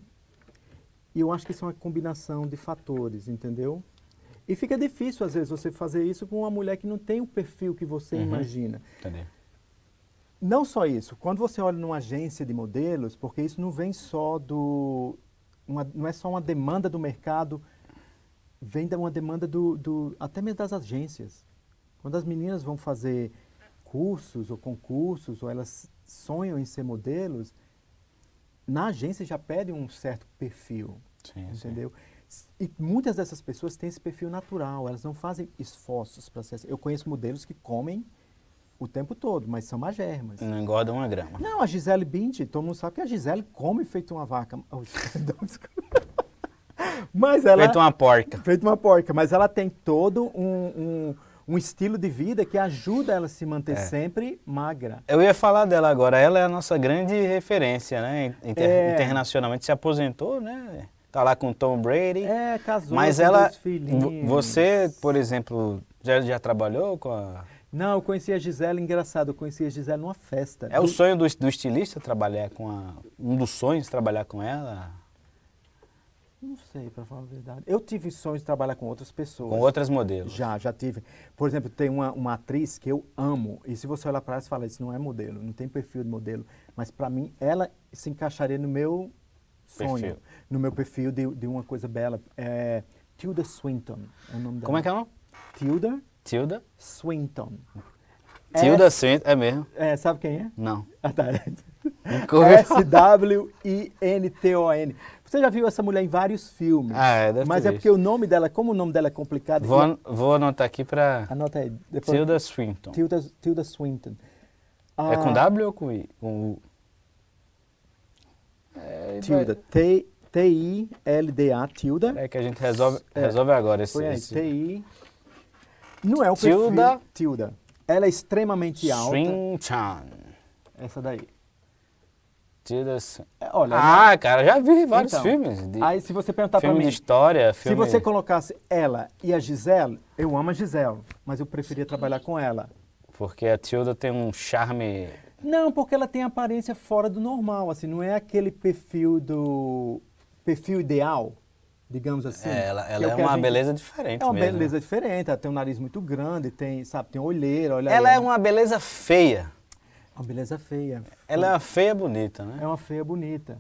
E eu acho que isso é uma combinação de fatores, entendeu? E fica difícil, às vezes, você fazer isso com uma mulher que não tem o perfil que você Uhum. imagina. Entendeu? Não só isso. Quando você olha numa agência de modelos, porque isso não vem só do. uma- não é só uma demanda do mercado, vem de uma demanda do, do. até mesmo das agências. Quando as meninas vão fazer cursos ou concursos, ou elas sonham em ser modelos, na agência já pedem um certo perfil. Sim, sim. E muitas dessas pessoas têm esse perfil natural, elas não fazem esforços para ser. assim. Eu conheço modelos que comem o tempo todo, mas são magermas. Não engorda uma grama. Não, a Gisele Bündchen, todo mundo sabe que a Gisele come feito uma vaca. Mas ela Feito uma porca. feito uma porca, mas ela tem todo um, um, um estilo de vida que ajuda ela a se manter É. sempre magra. Eu ia falar dela agora. Ela é a nossa grande referência, né? Inter- É. Internacionalmente se aposentou, né? Tá lá com o Tom Brady. É, casou Mas com ela, filhinhos. vo- você, por exemplo, já, já trabalhou com a... Não, eu conheci a Gisele, engraçado, eu conheci a Gisele numa festa. É o Do- sonho do, do estilista trabalhar com a... Um dos sonhos trabalhar com ela? Não sei, para falar a verdade. Eu tive sonhos de trabalhar com outras pessoas. Com outras modelos? Já, já tive. Por exemplo, tem uma, uma atriz que eu amo. E se você olhar para ela, você fala, isso não é modelo, não tem perfil de modelo. Mas para mim, ela se encaixaria no meu sonho. Perfil. No meu perfil de, de uma coisa bela. É Tilda Swinton é o nome dela. Como é que é o nome? Tilda Tilda? Swinton. Tilda S- Swinton, é mesmo? É, sabe quem é? Não. Ah, tá. S-W-I-N-T-O-N. Você já viu essa mulher em vários filmes. Ah, é, deve Mas é visto. porque o nome dela, como o nome dela é complicado. Vou, an- vou anotar aqui pra... Anota aí. Depois, Tilda Swinton. Tilda, Tilda Swinton. É com Ah, W ou com I? Com U? É, Tilda. T- T-I-L-D-A. Tilda. É que a gente resolve, É. resolve agora esse... Aí. esse... T-I. Não é o Tilda. perfil. Tilda. Ela é extremamente alta. Swinton. Essa daí. Tilda. É, olha. Ah, cara, já vi vários então, filmes. De, Aí se você perguntar filme mim. de história, Se filme... você colocasse ela e a Gisele, eu amo a Gisele, mas eu preferia trabalhar com ela. Porque a Tilda tem um charme... Não, porque ela tem aparência fora do normal, assim, não é aquele perfil do perfil ideal, digamos assim. É, ela que ela é uma gente- beleza diferente É uma mesmo. beleza diferente, ela tem um nariz muito grande, tem, sabe, tem olheira, olha Ela aí, é uma beleza feia. uma beleza feia. Ela é uma feia bonita, né? É uma feia bonita.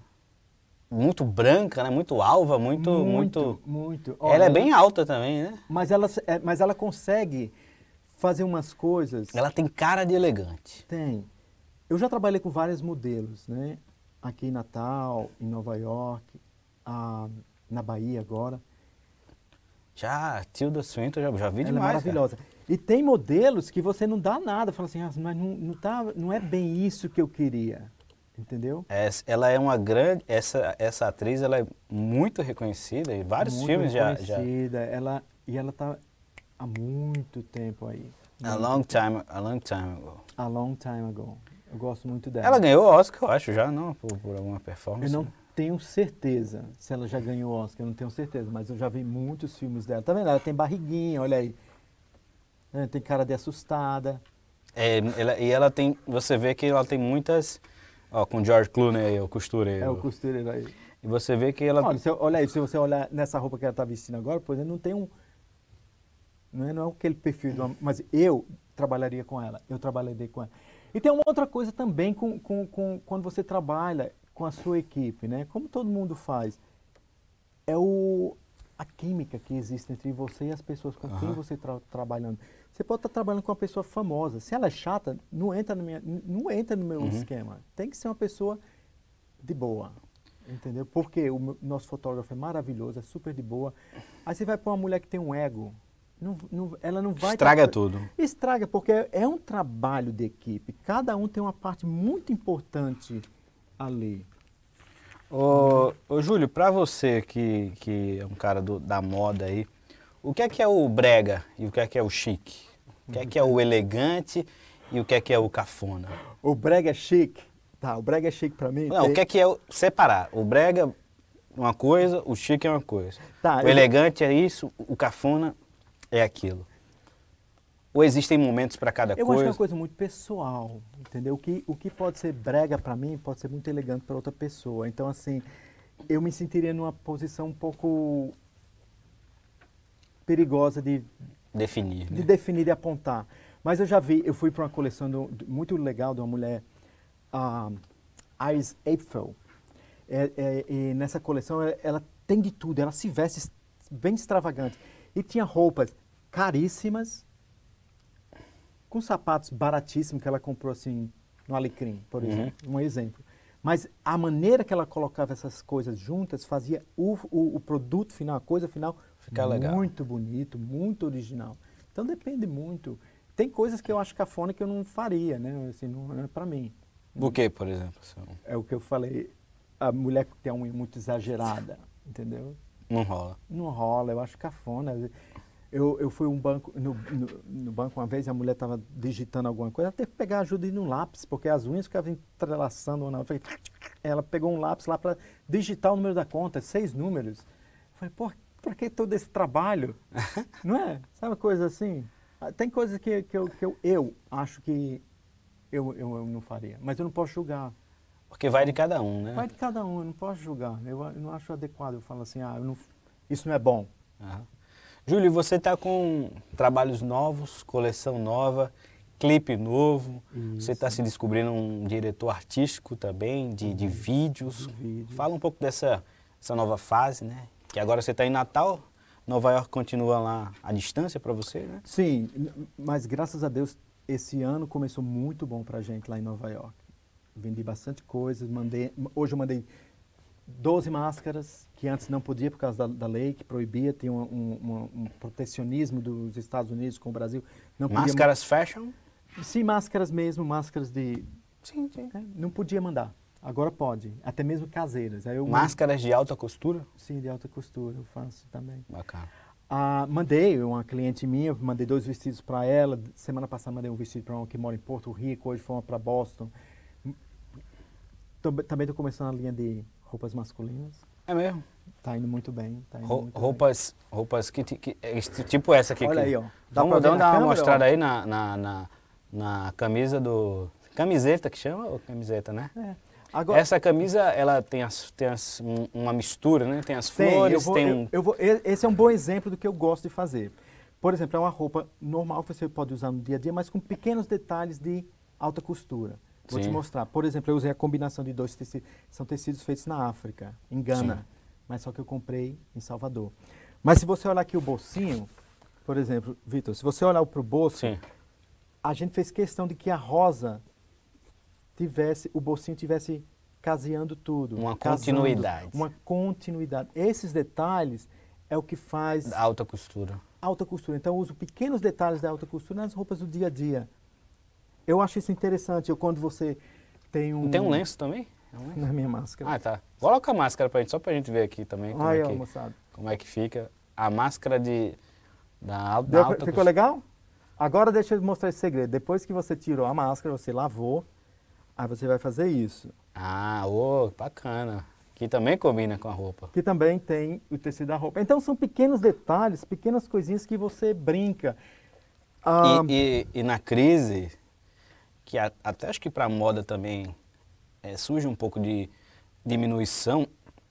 Muito branca, né? Muito alva, muito... muito... muito. Ela é Olha, bem alta também, né? Mas ela, é, mas ela consegue fazer umas coisas. Ela tem cara de elegante. Tem. Eu já trabalhei com vários modelos, né? Aqui em Natal, em Nova York, na Bahia agora. Já, Tilda Swinton, já, já vi Ela é demais. cara. maravilhosa. E tem modelos que você não dá nada, fala assim, ah, mas não, não, tá, não é bem isso que eu queria, entendeu? Essa- ela é uma grande... Essa, essa atriz, ela é muito reconhecida e vários Muito filmes já... já reconhecida, Ela, e ela tá há muito tempo aí. a long time, a long time ago. A long time ago. Eu gosto muito dela. Ela ganhou o Oscar, eu acho, já, não? Por, por alguma Eu performance. não tenho certeza se ela já ganhou o Oscar, eu não tenho certeza, mas eu já vi muitos filmes dela. Tá vendo? Ela tem barriguinha, olha aí. É, Tem cara de assustada. É, ela- e ela tem... Você vê que ela tem muitas... Ó, com George Clooney aí, o costureiro. É o costureiro aí. E você vê que ela... Olha, se, olha aí, se você olhar nessa roupa que ela está vestindo agora, por exemplo, não tem um. Não é, não é aquele perfil, uma- mas eu trabalharia com ela. Eu trabalharia com ela. E tem uma outra coisa também com, com, com quando você trabalha com a sua equipe, né? Como todo mundo faz, é o, a química que existe entre você e as pessoas com quem Aham. você está trabalhando. Você pode estar trabalhando com uma pessoa famosa. Se ela é chata, não entra no, minha, não entra no meu Uhum. esquema. Tem que ser uma pessoa de boa. Entendeu? Porque o meu- nosso fotógrafo é maravilhoso, é super de boa. Aí você vai para uma mulher que tem um ego. não- não- ela não vai. Estraga tá- tudo. Estraga, porque é, é um trabalho de equipe. Cada um tem uma parte muito importante ali. Ô, ô Júlio, pra você que, que é um cara do- da moda aí, o que é que é o brega e o que é que é o chique? O que é que é o elegante e o que é que é o cafona? O brega é chique. Tá, o brega é chique para mim. Não, tem- o que é que é o, separar? O brega é uma coisa, o chique é uma coisa. Tá, o eu- elegante é isso, o cafona é aquilo. Ou existem momentos pra cada Eu acho que é coisa? uma coisa muito pessoal, entendeu? O que, o que pode ser brega para mim pode ser muito elegante para outra pessoa. Então, assim, eu me sentiria numa posição um pouco perigosa de, Definir. de né? definir e apontar. Mas eu já vi, eu fui para uma coleção do- do- muito legal de uma mulher, a Iris Apfel. É, é, e nessa coleção ela, ela tem de tudo, ela se veste es- bem extravagante. E tinha roupas caríssimas, com sapatos baratíssimos que ela comprou assim no Alecrim, por Uhum. exemplo, um exemplo. Mas a maneira que ela colocava essas coisas juntas fazia o, o, o produto final, a coisa final, Ficar legal. muito bonito, muito original. Então depende muito. Tem coisas que eu acho cafona que eu não faria, né? Assim, não é para mim. O que, por exemplo? É o que eu falei, a mulher que tem a unha muito exagerada, entendeu? Não rola. Não rola, eu acho cafona. Eu, eu fui um banco, no, no, no banco uma vez, a mulher estava digitando alguma coisa, ela teve que pegar ajuda de ir no lápis, porque as unhas ficavam entrelaçando na outra. Ela pegou um lápis lá para digitar o número da conta, seis números. Eu falei, pô, para que todo esse trabalho? não é? Sabe uma coisa assim? Ah, Tem coisas que, que, eu, que eu, eu acho que eu, eu, eu não faria, mas eu não posso julgar. Porque vai de cada um, né? Vai de cada um, eu não posso julgar. Eu, eu não acho adequado. Eu falo assim, ah, não- isso não é bom. Aham. Júlio, você está com trabalhos novos, coleção nova, clipe novo. Você está se descobrindo um diretor artístico também, de, de vídeos. de vídeos. Fala um pouco dessa essa nova fase, né? Que agora você está em Natal, Nova York continua lá à distância para você, né? Sim, mas graças a Deus esse ano começou muito bom pra gente lá em Nova York. Vendi bastante coisas, mandei, hoje eu mandei 12 máscaras, que antes não podia por causa da, da lei, que proibia, tinha um, um- um protecionismo dos Estados Unidos com o Brasil. Não podia Máscaras fashion? Sim, máscaras mesmo, máscaras de... Sim, sim. é, não podia mandar, agora pode, até mesmo caseiras. Aí eu Máscaras de alta costura? Sim, de alta costura, eu faço também. Bacana. Ah, mandei uma cliente minha, mandei dois vestidos para ela. Semana passada mandei um vestido para uma que mora em Porto Rico, hoje foi uma para Boston. Tam- Também estou começando a linha de roupas masculinas. É mesmo? Tá indo muito bem. Tá indo Rou- muito bem. roupas, roupas que, que- tipo essa aqui. Olha que- aí, ó. Dá Vamos dar uma câmera, mostrada ó? aí na, na, na, na camisa do... Camiseta que chama ou camiseta, né? É. Agora, Essa camisa, ela tem, as, tem as, um- uma mistura, né? Tem as tem, flores, eu vou- tem eu- um... eu vou- esse é um bom exemplo do que eu gosto de fazer. Por exemplo, é uma roupa normal que você pode usar no dia a dia, mas com pequenos detalhes de alta costura. Vou te Sim. mostrar. Por exemplo, eu usei a combinação de dois tecidos. São tecidos feitos na África, em Gana. Sim. Mas só que eu comprei em Salvador. Mas se você olhar aqui o bolsinho, por exemplo, Vitor, se você olhar para o bolso, Sim. a gente fez questão de que a rosa tivesse, o bolsinho tivesse caseando tudo. Uma casando, continuidade. Uma continuidade. Esses detalhes é o que faz Alta costura. alta costura. Então, eu uso pequenos detalhes da alta costura nas roupas do dia a dia. Eu acho isso interessante. Eu, quando você tem um... Tem um lenço também? É? Na minha máscara. Ah, tá. Coloca a máscara pra gente, só pra gente ver aqui também como, Aí, é, que, moçada. como é que fica. A máscara de, da, da Deu alta ficou costura. legal? Agora deixa eu mostrar esse segredo. Depois que você tirou a máscara, você lavou, aí você vai fazer isso. Ah, ô, bacana. Que também combina com a roupa. Que também tem o tecido da roupa. Então são pequenos detalhes, pequenas coisinhas que você brinca. Ah, E, e- e na crise, que a- até acho que para moda também eh, surge um pouco de diminuição,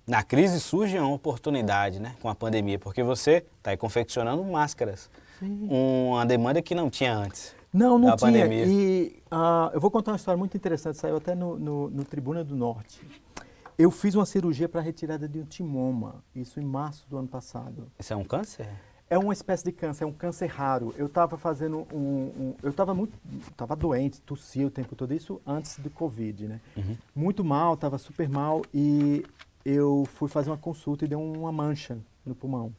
na crise surge uma oportunidade, né, com a pandemia, porque você está aí confeccionando máscaras, uma demanda que não tinha antes. Não, não tinha. pandemia. E ah, eu vou contar uma história muito interessante, saiu até no, no, no Tribuna do Norte. Eu fiz uma cirurgia para retirada de um timoma, isso em março do ano passado. Isso é um câncer? É uma espécie de câncer, é um câncer raro. Eu estava fazendo um, um- eu estava muito, estava doente, tossia o tempo todo, isso antes do Covid, né? Muito mal, estava super mal e eu fui fazer uma consulta e deu uma mancha no pulmão.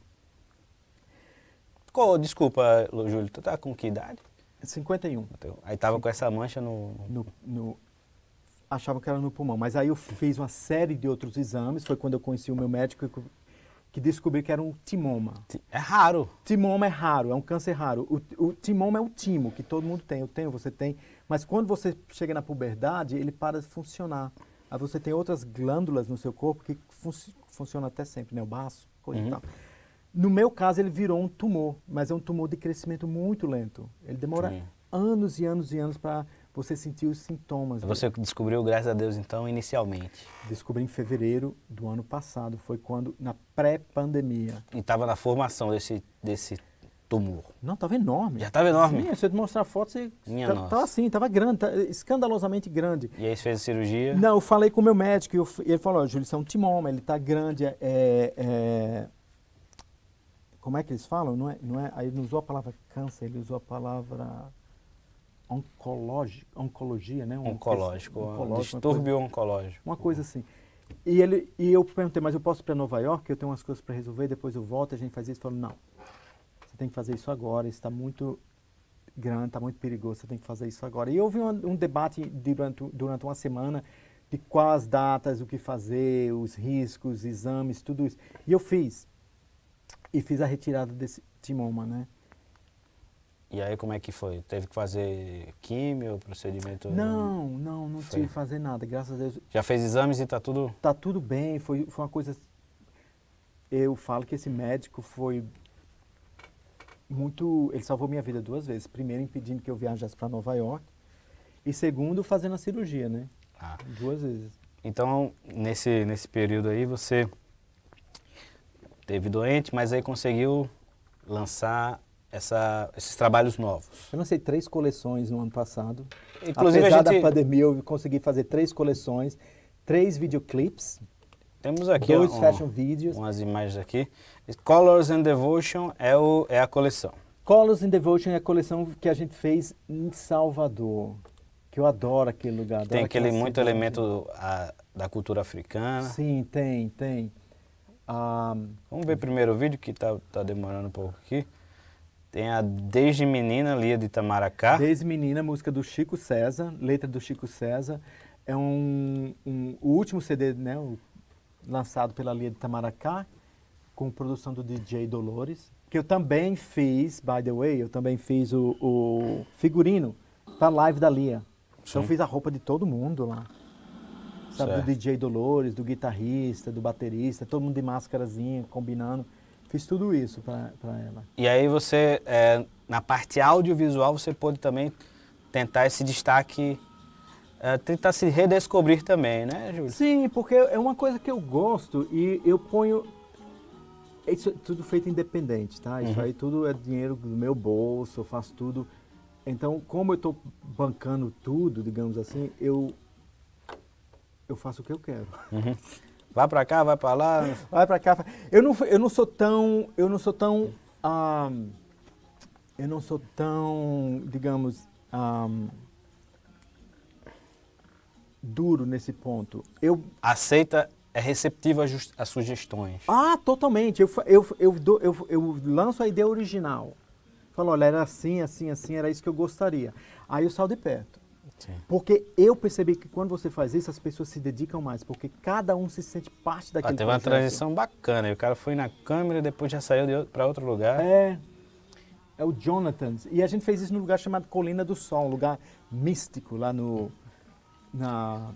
Qual- desculpa, Júlio, tu tá com que idade? 51. Aí tava com essa mancha no... no, no- achavam que era no pulmão. Mas aí eu fiz uma série de outros exames, foi quando eu conheci o meu médico que- descobri que era um timoma. É raro. Timoma é raro, é um câncer raro. O, o timoma é o timo, que todo mundo tem. Eu tenho, você tem. Mas quando você chega na puberdade, ele para de funcionar. Aí você tem outras glândulas no seu corpo que fun funcionam até sempre, né? O baço, coisa Uhum. e tal. No meu caso, ele virou um tumor, mas é um tumor de crescimento muito lento. Ele demora Sim. Anos e anos e anos para você sentir os sintomas. dele. Você descobriu, graças a Deus, então, inicialmente. Descobri em fevereiro do ano passado, foi quando, na pré-pandemia. E estava na formação desse, desse túmulo? Não, estava enorme. Já estava enorme? Sim, se eu te mostrar a foto, você... Minha tá- nossa. Tava assim, estava grande, tá- escandalosamente grande. E aí você fez a cirurgia? Não, eu falei com o meu médico e eu ele falou, ó, Júlio, isso é um timoma, ele está grande, é, é- Como é que eles falam? Não é, não é, aí ele não usou a palavra câncer, ele usou a palavra oncológico, oncologia, né? Um- oncológico, oncológico, uma distúrbio oncológico. uma coisa assim. E, ele, e eu perguntei, mas eu posso ir para Nova York? Eu tenho umas coisas para resolver, depois eu volto, a gente faz isso. Ele falou, não, você tem que fazer isso agora, isso está muito grande, está muito perigoso, você tem que fazer isso agora. E houve um, um debate durante, durante uma semana de quais datas, o que fazer, os riscos, exames, tudo isso. E eu fiz. E fiz a retirada desse timoma, né? E aí como é que foi? Teve que fazer químio, procedimento? Não, não, não Foi. tive que fazer nada, graças a Deus. Já fez exames e tá tudo... tá tudo bem, foi, foi uma coisa. Eu falo que esse médico foi muito. Ele salvou minha vida duas vezes. Primeiro, impedindo que eu viajasse para Nova York. E segundo, fazendo a cirurgia, né? Ah. Duas vezes. Então, nesse, nesse período aí, você teve doente, mas aí conseguiu lançar essa, esses trabalhos novos. Eu lancei três coleções no ano passado. Inclusive, Apesar a gente da pandemia, eu consegui fazer três coleções, três videoclips, temos aqui dois ó, fashion videos. umas imagens aqui. Colors and Devotion é, o, é a coleção. Colors in Devotion é a coleção que a gente fez em Salvador. Que eu adoro aquele lugar. adoro Tem aquele muito cidade. elemento a, da cultura africana. Sim, tem, tem. Ah, Vamos ver primeiro o vídeo, que tá, tá demorando um pouco aqui. Tem a Desde Menina, Lia de Itamaracá. Desde Menina, música do Chico César, letra do Chico César. É um, um- o último CD né, o- lançado pela Lia de Tamaracá, com produção do DJ Dolores, que eu também fiz, by the way, eu também fiz o, o figurino da live da Lia. Então fiz a roupa de todo mundo lá. Sabe, do Certo. DJ Dolores, do guitarrista, do baterista, todo mundo de máscarazinha, combinando. Fiz tudo isso para ela. E aí você, é, na parte audiovisual, você pôde também tentar esse destaque, é, tentar se redescobrir também, né, Júlio? Sim, porque é uma coisa que eu gosto e eu ponho. Isso é tudo feito independente, tá? Isso Uhum. aí tudo é dinheiro do meu bolso, eu faço tudo. Então, como eu estou bancando tudo, digamos assim, eu eu faço o que eu quero. Uhum. Vai pra cá, vai pra lá. Vai pra cá. Eu não, eu não sou tão, eu não sou tão, ah, eu não sou tão, digamos, ah, duro nesse ponto. Eu Aceita, é receptivo a, jus- a sugestões. Ah, totalmente. Eu, eu, eu, dou- eu, eu lanço a ideia original. Falo, olha, era assim, assim, assim, era isso que eu gostaria. Aí eu saio de perto. Sim. Porque eu percebi que quando você faz isso, as pessoas se dedicam mais, porque cada um se sente parte Ah, daquele teve uma projeto. transição bacana. E o cara foi na câmera e depois já saiu para outro lugar. É, é o Jonathan. E a gente fez isso num lugar chamado Colina do Sol, um lugar místico lá no... Na,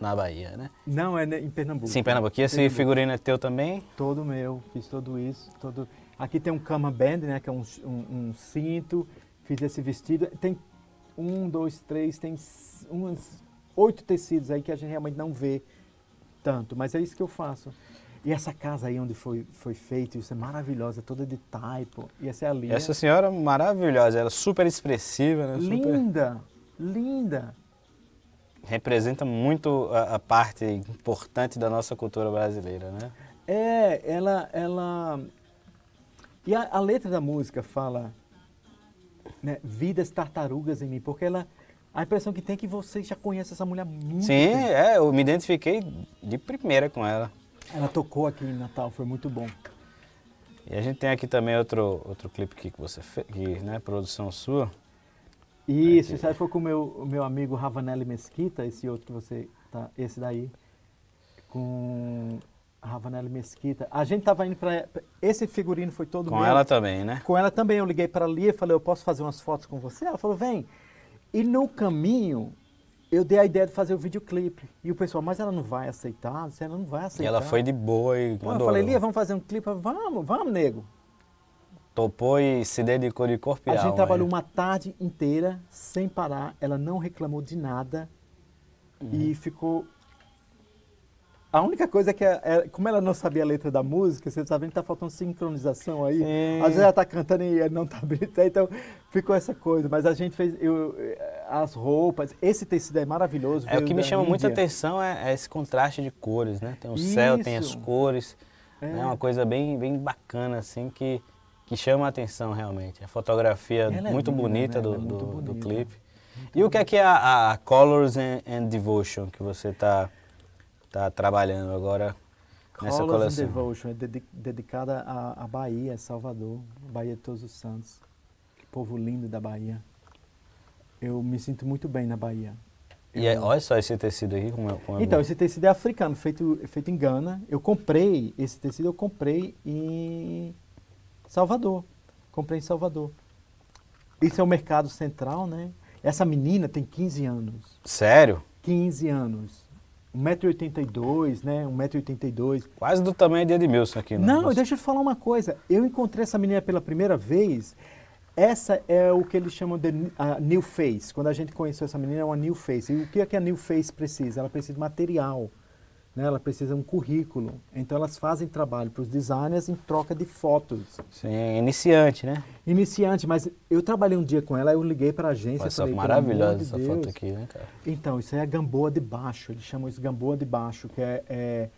Na Bahia, né? não, é em Pernambuco. Sim, Pernambuco. E esse Pernambuco. figurino é teu também? Todo meu, fiz tudo isso. Todo... Aqui tem um cama band, né, que é um, um, um cinto. Fiz esse vestido. Tem um, dois, três, tem s- uns oito tecidos aí que a gente realmente não vê tanto, mas é isso que eu faço. E essa casa aí onde foi, foi feito, isso é maravilhosa, toda de taipo. E essa é a Lia. Essa senhora maravilhosa, ela é super expressiva, né? Super- Linda, linda. representa muito a, a parte importante da nossa cultura brasileira, né? É, ela, ela... E a, a letra da música fala, né, vidas tartarugas em mim, porque ela... A impressão que tem é que você já conhece essa mulher muito Sim, tempo. é, eu me identifiquei de primeira com ela. Ela tocou aqui em Natal, foi muito bom. E a gente tem aqui também outro, outro clipe que você fez, que, né, produção sua. Isso, isso aí foi com o meu, o meu amigo Ravanelli Mesquita, esse outro que você tá, esse daí, com Ravanelli Mesquita. A gente tava indo para esse figurino foi todo Com meu. ela também, né? Com ela também, eu liguei para a Lia e falei, eu posso fazer umas fotos com você? Ela falou, vem. E no caminho, eu dei a ideia de fazer o videoclipe. E o pessoal, mas ela não vai aceitar? Ela não vai E aceitar. ela foi de boa e Pô, Eu mandou. falei, Lia, vamos fazer um clipe? Ela, Vamos, vamos, nego. Topou e se dedicou de corpo e A alma. gente trabalhou aí. uma tarde inteira, sem parar. Ela não reclamou de nada. Uhum. E ficou A única coisa é que, é, é- como ela não sabia a letra da música, você tá vendo que tá faltando sincronização aí. Sim. Às vezes ela tá cantando e não tá abrindo, então ficou essa coisa. Mas a gente fez eu, as roupas, esse tecido é maravilhoso. É o que me chama muita atenção é, é esse contraste de cores, né? Tem o céu, tem as Isso. cores. É É. uma coisa bem, bem bacana, assim, que, que chama a atenção realmente. A fotografia é muito bonita né? do, é muito do, do bonita. clipe. E o que é que é a, a Colors and, and Devotion que você está tá trabalhando agora nessa and coleção? Devotion é dedi- dedicada à, à Bahia, Salvador, Bahia de Todos os Santos. Que povo lindo da Bahia. Eu me sinto muito bem na Bahia. E é- olha só esse tecido aqui, como é, como é Então, bom. esse tecido é africano, feito, feito em Gana. Eu comprei, esse tecido eu comprei em Salvador. Comprei em Salvador. Isso é o mercado central, né? Essa menina tem 15 anos. Sério? 15 anos. 1,82m, né? 1,82m. Quase do tamanho de Edmilson aqui. no Não, nosso- deixa eu te falar uma coisa. Eu encontrei essa menina pela primeira vez. Essa é o que eles chamam de a new face. Quando a gente conheceu essa menina, é uma new face. E o que é que a new face precisa? Ela precisa de material. Né? Ela precisa de um currículo. Então elas fazem trabalho para os designers em troca de fotos. Sim, é iniciante, né? Iniciante, mas eu trabalhei um dia com ela, eu liguei para a agência e falei, "Pelo maravilhosa de essa Deus, foto aqui, né, cara? então, isso aí é gamboa de baixo, eles chamam isso gamboa de baixo, que é, é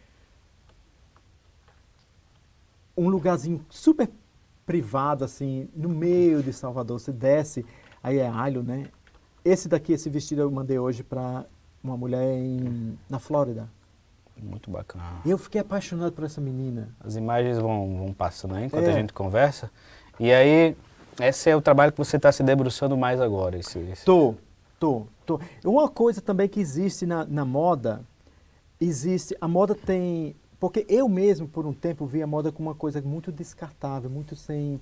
um lugarzinho super privado, assim, no meio de Salvador. Você desce, aí é alho, né? Esse daqui, esse vestido eu mandei hoje para uma mulher em, na Flórida. Muito bacana. E eu fiquei apaixonado por essa menina. As imagens vão, vão passando aí enquanto É. a gente conversa. E aí, esse é o trabalho que você está se debruçando mais agora. Esse, esse- Tô, tô, tô. Uma coisa também que existe na, na moda, existe, a moda tem, porque eu mesmo por um tempo vi a moda como uma coisa muito descartável, muito sem...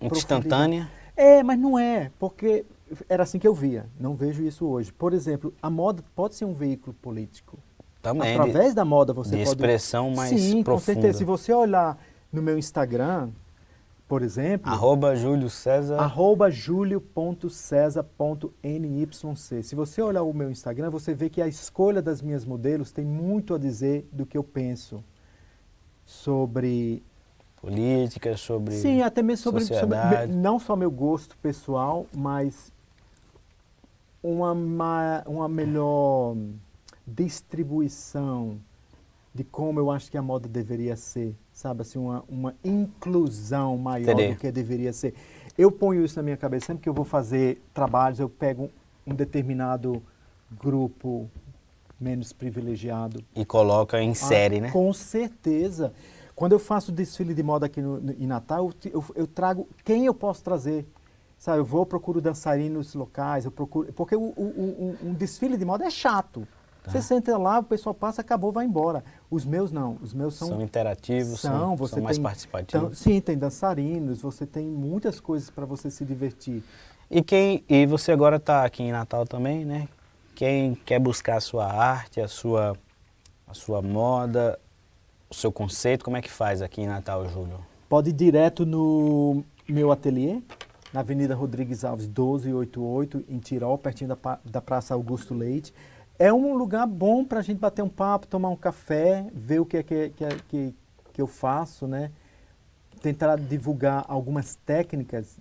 Instantânea. É, mas não é, porque era assim que eu via, não vejo isso hoje. Por exemplo, a moda pode ser um veículo político. Também. de- Através da moda você de pode... expressão mais Sim, com profunda. certeza. Se você olhar no meu Instagram, por exemplo... Arroba Júlio César. arroba julio.cesar.nyc. Se você olhar o meu Instagram, você vê que a escolha das minhas modelos tem muito a dizer do que eu penso sobre... Política, sobre. Sim, até mesmo sobre, sobre sociedade. me- não só meu gosto pessoal, mas uma, ma- uma melhor distribuição de como eu acho que a moda deveria ser, sabe? Assim, uma, uma inclusão maior Entendi. do que deveria ser. Eu ponho isso na minha cabeça, sempre que eu vou fazer trabalhos, eu pego um determinado grupo menos privilegiado E coloca em série, ah, né? Com certeza. Quando eu faço desfile de moda aqui no, no- em Natal, eu eu, eu trago quem eu posso trazer. Sabe, eu vou, eu procuro dançarinos locais, eu procuro. Porque o, o- o- um desfile de moda é chato. Tá. Você senta lá, o pessoal passa, acabou, vai embora. Os meus não. Os meus são. São interativos, são, você são mais tem- participativos. então, sim, tem dançarinos, você tem muitas coisas para você se divertir. E quem e você agora está aqui em Natal também, né? Quem quer buscar a sua arte, a sua a sua moda, o seu conceito, como é que faz aqui em Natal, Júlio? Pode ir direto no meu ateliê, na Avenida Rodrigues Alves 1288, em Tirol, pertinho da, da Praça Augusto Leite. É um lugar bom para a gente bater um papo, tomar um café, ver o que é que, que, é- que, que eu faço, né? Tentar divulgar algumas técnicas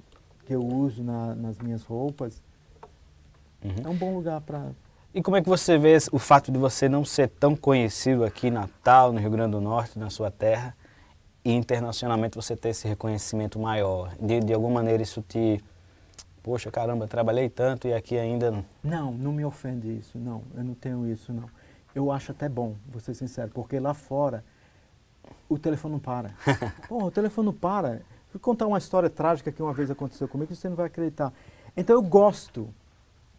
que eu uso na- nas minhas roupas. É um bom lugar para... E como é que você vê o fato de você não ser tão conhecido aqui em Natal, no Rio Grande do Norte, na sua terra, e internacionalmente você ter esse reconhecimento maior? De, de alguma maneira isso te... Poxa, caramba, trabalhei tanto e aqui ainda... não- Não, não me ofende isso, não. Eu não tenho isso, não. Eu acho até bom, vou ser sincero, porque lá fora o telefone não para. Pô, o telefone não para. Vou contar uma história trágica que uma vez aconteceu comigo que você não vai acreditar. Então eu gosto,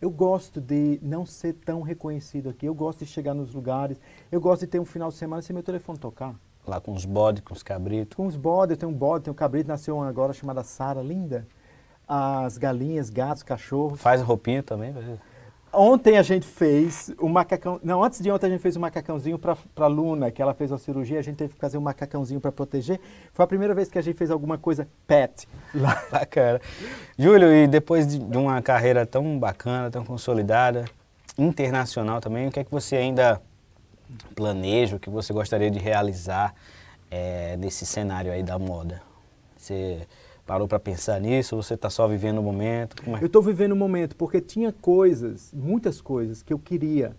eu gosto de não ser tão reconhecido aqui. Eu gosto de chegar nos lugares, eu gosto de ter um final de semana sem meu telefone tocar. Lá com os bodes, com os cabritos. Com os bodes, eu tenho um bode, tenho um cabrito, nasceu uma agora chamada Sara, linda. As galinhas, gatos, cachorros. Faz roupinha também, velho. Ontem a gente fez um macacão. Não, antes de ontem a gente fez um macacãozinho para a Luna, que ela fez a cirurgia, a gente teve que fazer um macacãozinho para proteger. Foi a primeira vez que a gente fez alguma coisa pet lá. Bacana. Júlio, e depois de, de uma carreira tão bacana, tão consolidada, internacional também, o que é que você ainda planeja, o que você gostaria de realizar é, nesse cenário aí da moda? Você parou para pensar nisso você está só vivendo o momento? É? Eu estou vivendo o momento porque tinha coisas, muitas coisas que eu queria,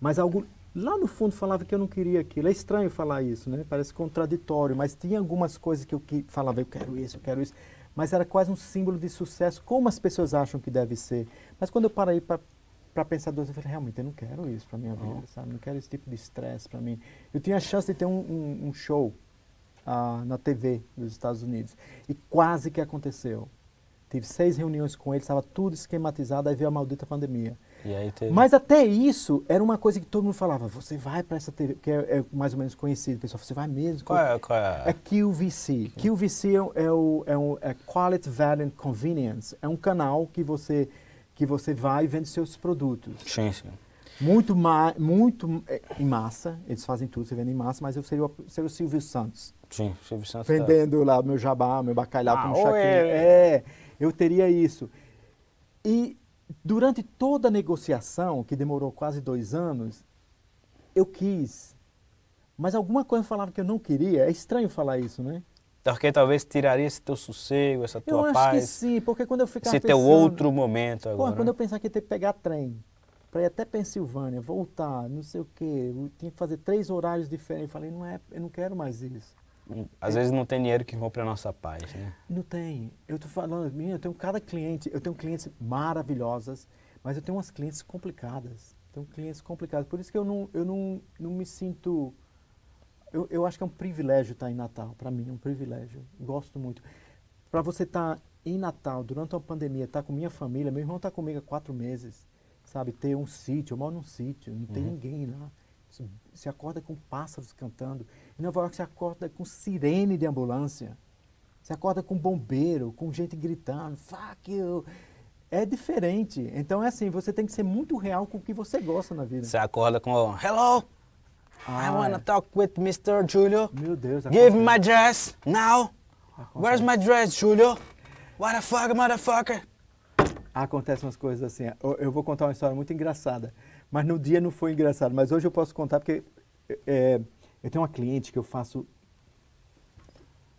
mas algo lá no fundo falava que eu não queria aquilo. É estranho falar isso, né? Parece contraditório, mas tinha algumas coisas que eu que, falava, eu quero isso, eu quero isso. Mas era quase um símbolo de sucesso, como as pessoas acham que deve ser. Mas quando eu parei para pensar duas vezes, eu falei, realmente, eu não quero isso para minha vida, sabe? Não quero esse tipo de estresse para mim. Eu tinha a chance de ter um, um, um show ah, na TV dos Estados Unidos e quase que aconteceu. Tive seis reuniões com ele, estava tudo esquematizado, aí veio a maldita pandemia. Teve... Mas até isso era uma coisa que todo mundo falava, você vai para essa TV, que é, é, mais ou menos conhecido, pessoal, você vai mesmo? Qual é? Qual é? é QVC. QVC é, é, o, é, o, é Quality, Value and Convenience. É um canal que você, que você vai e vende seus produtos. Sim, sim. Muito, ma muito é, em massa, eles fazem tudo, você vende em massa, mas eu seria o, seria o Silvio Santos. Sim, Silvio Santos. Tá. Vendendo tá... lá meu jabá, meu bacalhau ah, com um É, eu teria isso. E durante toda a negociação, que demorou quase dois anos, eu quis. Mas alguma coisa falava que eu não queria. É estranho falar isso, né? Porque talvez tiraria esse teu sossego, essa tua eu paz. Eu acho que sim, porque quando eu ficava Esse teu outro momento agora. Pô, quando eu pensava que ia ter que pegar trem para ir até Pensilvânia, voltar, não sei o quê, tinha que fazer três horários diferentes. Eu falei, não é, eu não quero mais isso. Às vezes não tem dinheiro que compre a nossa paz, né? Não tem. Eu tô falando, eu tenho cada cliente, eu tenho clientes maravilhosas, mas eu tenho umas clientes complicadas. Tenho clientes complicados. Por isso que eu não, eu não, não me sinto. Eu, eu acho que é um privilégio estar em Natal, para mim, é um privilégio. Gosto muito. Para você estar em Natal, durante uma pandemia, estar com minha família, meu irmão está comigo há quatro meses, sabe? Ter um sítio, eu moro num sítio, não tem uhum. ninguém lá. Você acorda com pássaros cantando. Em Nova York você acorda com sirene de ambulância. Você acorda com bombeiro, com gente gritando, fuck you. É diferente. Então é assim, você tem que ser muito real com o que você gosta na vida. Você acorda com hello, ah, I wanna é. talk with Mr. Julio. Meu Deus. Give me my dress now. Acontece. Where's my dress, Julio? What the fuck, motherfucker? Acontecem umas coisas assim. Eu vou contar uma história muito engraçada. Mas no dia não foi engraçado. Mas hoje eu posso contar porque é, eu tenho uma cliente que eu faço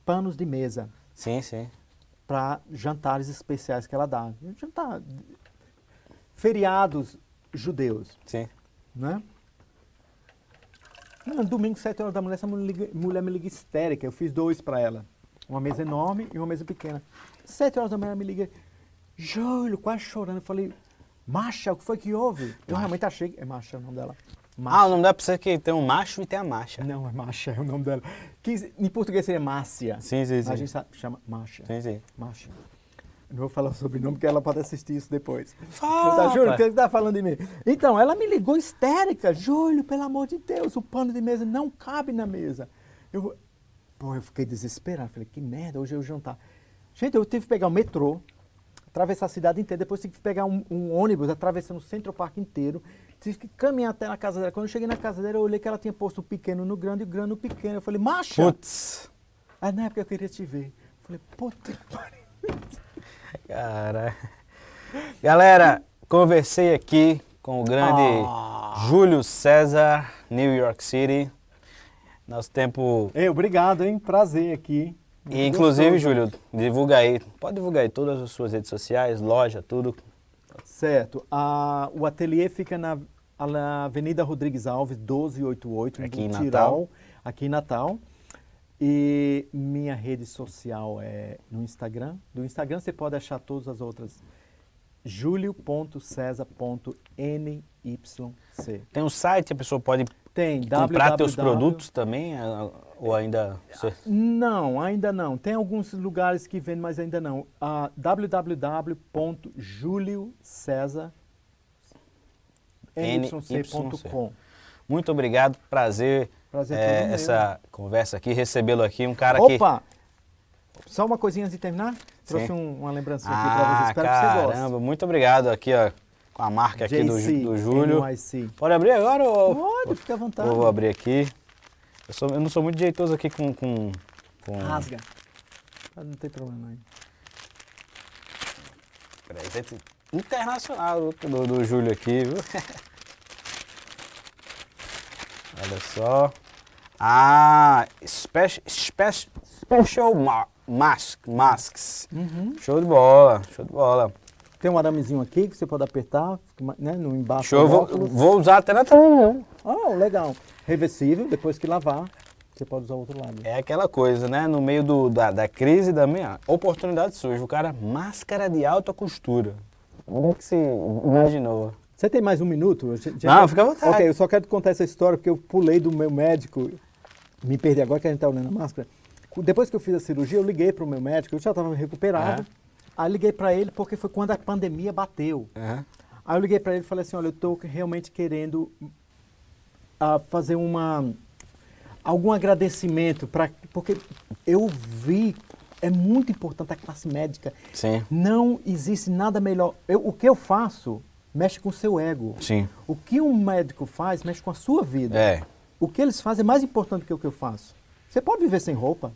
panos de mesa. Sim, sim. Para jantares especiais que ela dá. Jantar. Feriados judeus. Sim. Né? No domingo, sete horas da manhã, essa mulher, mulher me liga histérica. Eu fiz dois para ela. Uma mesa enorme e uma mesa pequena. Sete horas da manhã, ela me liga. Júlio, quase chorando. Eu falei, Macha, o que foi que houve? Eu realmente achei que. É Macha o nome dela. Macha. Ah, o nome dela precisa que tem um macho e tem a Macha. Não, é Macha, é o nome dela. Que, em português seria Márcia. Sim, sim, sim. A gente chama Macha. Sim, sim. Macha. Não vou falar sobre o nome, porque ela pode assistir isso depois. Fala! Tá, Júlio, o que você está falando de mim? Então, ela me ligou histérica. Júlio, pelo amor de Deus, o pano de mesa não cabe na mesa. Eu, pô, eu fiquei desesperado. Falei, que merda, hoje é o jantar. Gente, eu tive que pegar o metrô, atravessar a cidade inteira, depois tive que pegar um, um ônibus atravessando o Centro Parque inteiro, tive que caminhar até na casa dela. Quando eu cheguei na casa dela, eu olhei que ela tinha posto o pequeno no grande e o grande no pequeno. Eu falei, macha! Putz! Aí na época eu queria te ver. Eu falei, puta que pariu. Cara. Galera, conversei aqui com o grande ah. Júlio César, New York City. Nosso tempo. Ei, obrigado, hein? Prazer aqui. E, inclusive, Júlio, divulga aí, pode divulgar aí todas as suas redes sociais, loja, tudo. Certo. A, o ateliê fica na, na Avenida Rodrigues Alves, 1288, aqui em Tiral, Natal. aqui em Natal. E minha rede social é no Instagram. Do Instagram você pode achar todas as outras. julio.cesa.nyc. Tem um site, a pessoa pode tem, comprar www... teus produtos também? Ou ainda. Não, ainda não. Tem alguns lugares que vendem, mas ainda não. Uh, www.juliocesar.com. Muito obrigado, prazer. Prazer é, essa conversa aqui, recebê-lo aqui, um cara Opa! que. Opa! Só uma coisinha antes de terminar? Trouxe um, uma lembrancinha aqui para você. Espero caramba, que você goste. muito obrigado aqui, ó, com a marca aqui do, do Júlio. NYC. Pode abrir agora? Ou... Pode, fica à vontade. Vou abrir aqui. Eu, sou, eu não sou muito jeitoso aqui com. com, com... Rasga. Ah, não tem problema aí. Presente internacional do, do Júlio aqui, viu? Olha só. Ah, speci speci Special ma mask, Masks. Uhum. Show de bola, show de bola. Tem um aramezinho aqui que você pode apertar, né, no embaixo Show, vou, vou usar até na televisão. Oh, legal. Reversível, depois que lavar, você pode usar o outro lado. É aquela coisa, né? No meio do, da, da crise da minha oportunidade surge. O cara, máscara de alta costura. Onde é que você imaginou? Você tem mais um minuto? Já- já- Não, fica à vontade. Ok, eu só quero te contar essa história porque eu pulei do meu médico, me perdi agora que a gente está olhando a máscara. Depois que eu fiz a cirurgia, eu liguei para o meu médico, eu já estava recuperado. É. Aí liguei para ele porque foi quando a pandemia bateu. Aham. Aí eu liguei para ele e falei assim, olha, eu estou realmente querendo ah, fazer uma algum agradecimento para porque eu vi é muito importante a classe médica. Sim. Não existe nada melhor. Eu- o que eu faço mexe com o seu ego. Sim. O que um médico faz mexe com a sua vida. É. O que eles fazem é mais importante que o que eu faço. Você pode viver sem roupa,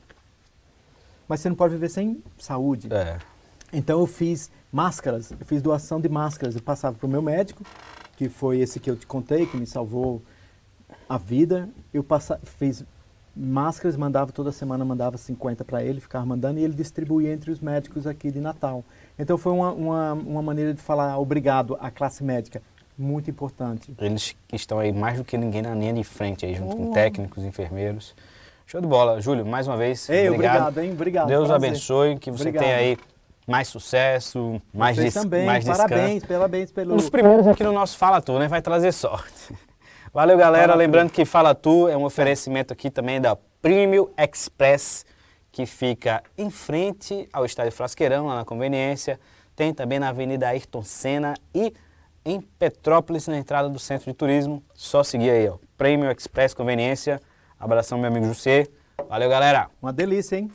mas você não pode viver sem saúde. É. Então eu fiz máscaras, eu fiz doação de máscaras. Eu passava para o meu médico, que foi esse que eu te contei, que me salvou a vida. Eu passa, fiz máscaras, mandava toda semana, mandava 50 para ele, ficava mandando, e ele distribuía entre os médicos aqui de Natal. Então foi uma, uma, uma maneira de falar obrigado à classe médica, muito importante. Eles estão aí mais do que ninguém na linha de frente aí, junto com Oh. técnicos, enfermeiros. Show de bola. Júlio, mais uma vez, Ei, obrigado. obrigado, hein? Obrigado. Deus prazer. abençoe, que você Obrigado. tenha aí mais sucesso, mais, Vocês também, mais parabéns, parabéns pelo... Um dos primeiros aqui no nosso Fala Tu, né? Vai trazer sorte. Valeu, galera. Fala Tu. Lembrando que Fala Tu é um oferecimento aqui também da Premium Express, que fica em frente ao Estádio Frasqueirão, lá na Conveniência. Tem também na Avenida Ayrton Senna e em Petrópolis, na entrada do Centro de Turismo. Só seguir aí, ó. Premium Express Conveniência. Abração, meu amigo José. Valeu, galera. Uma delícia, hein?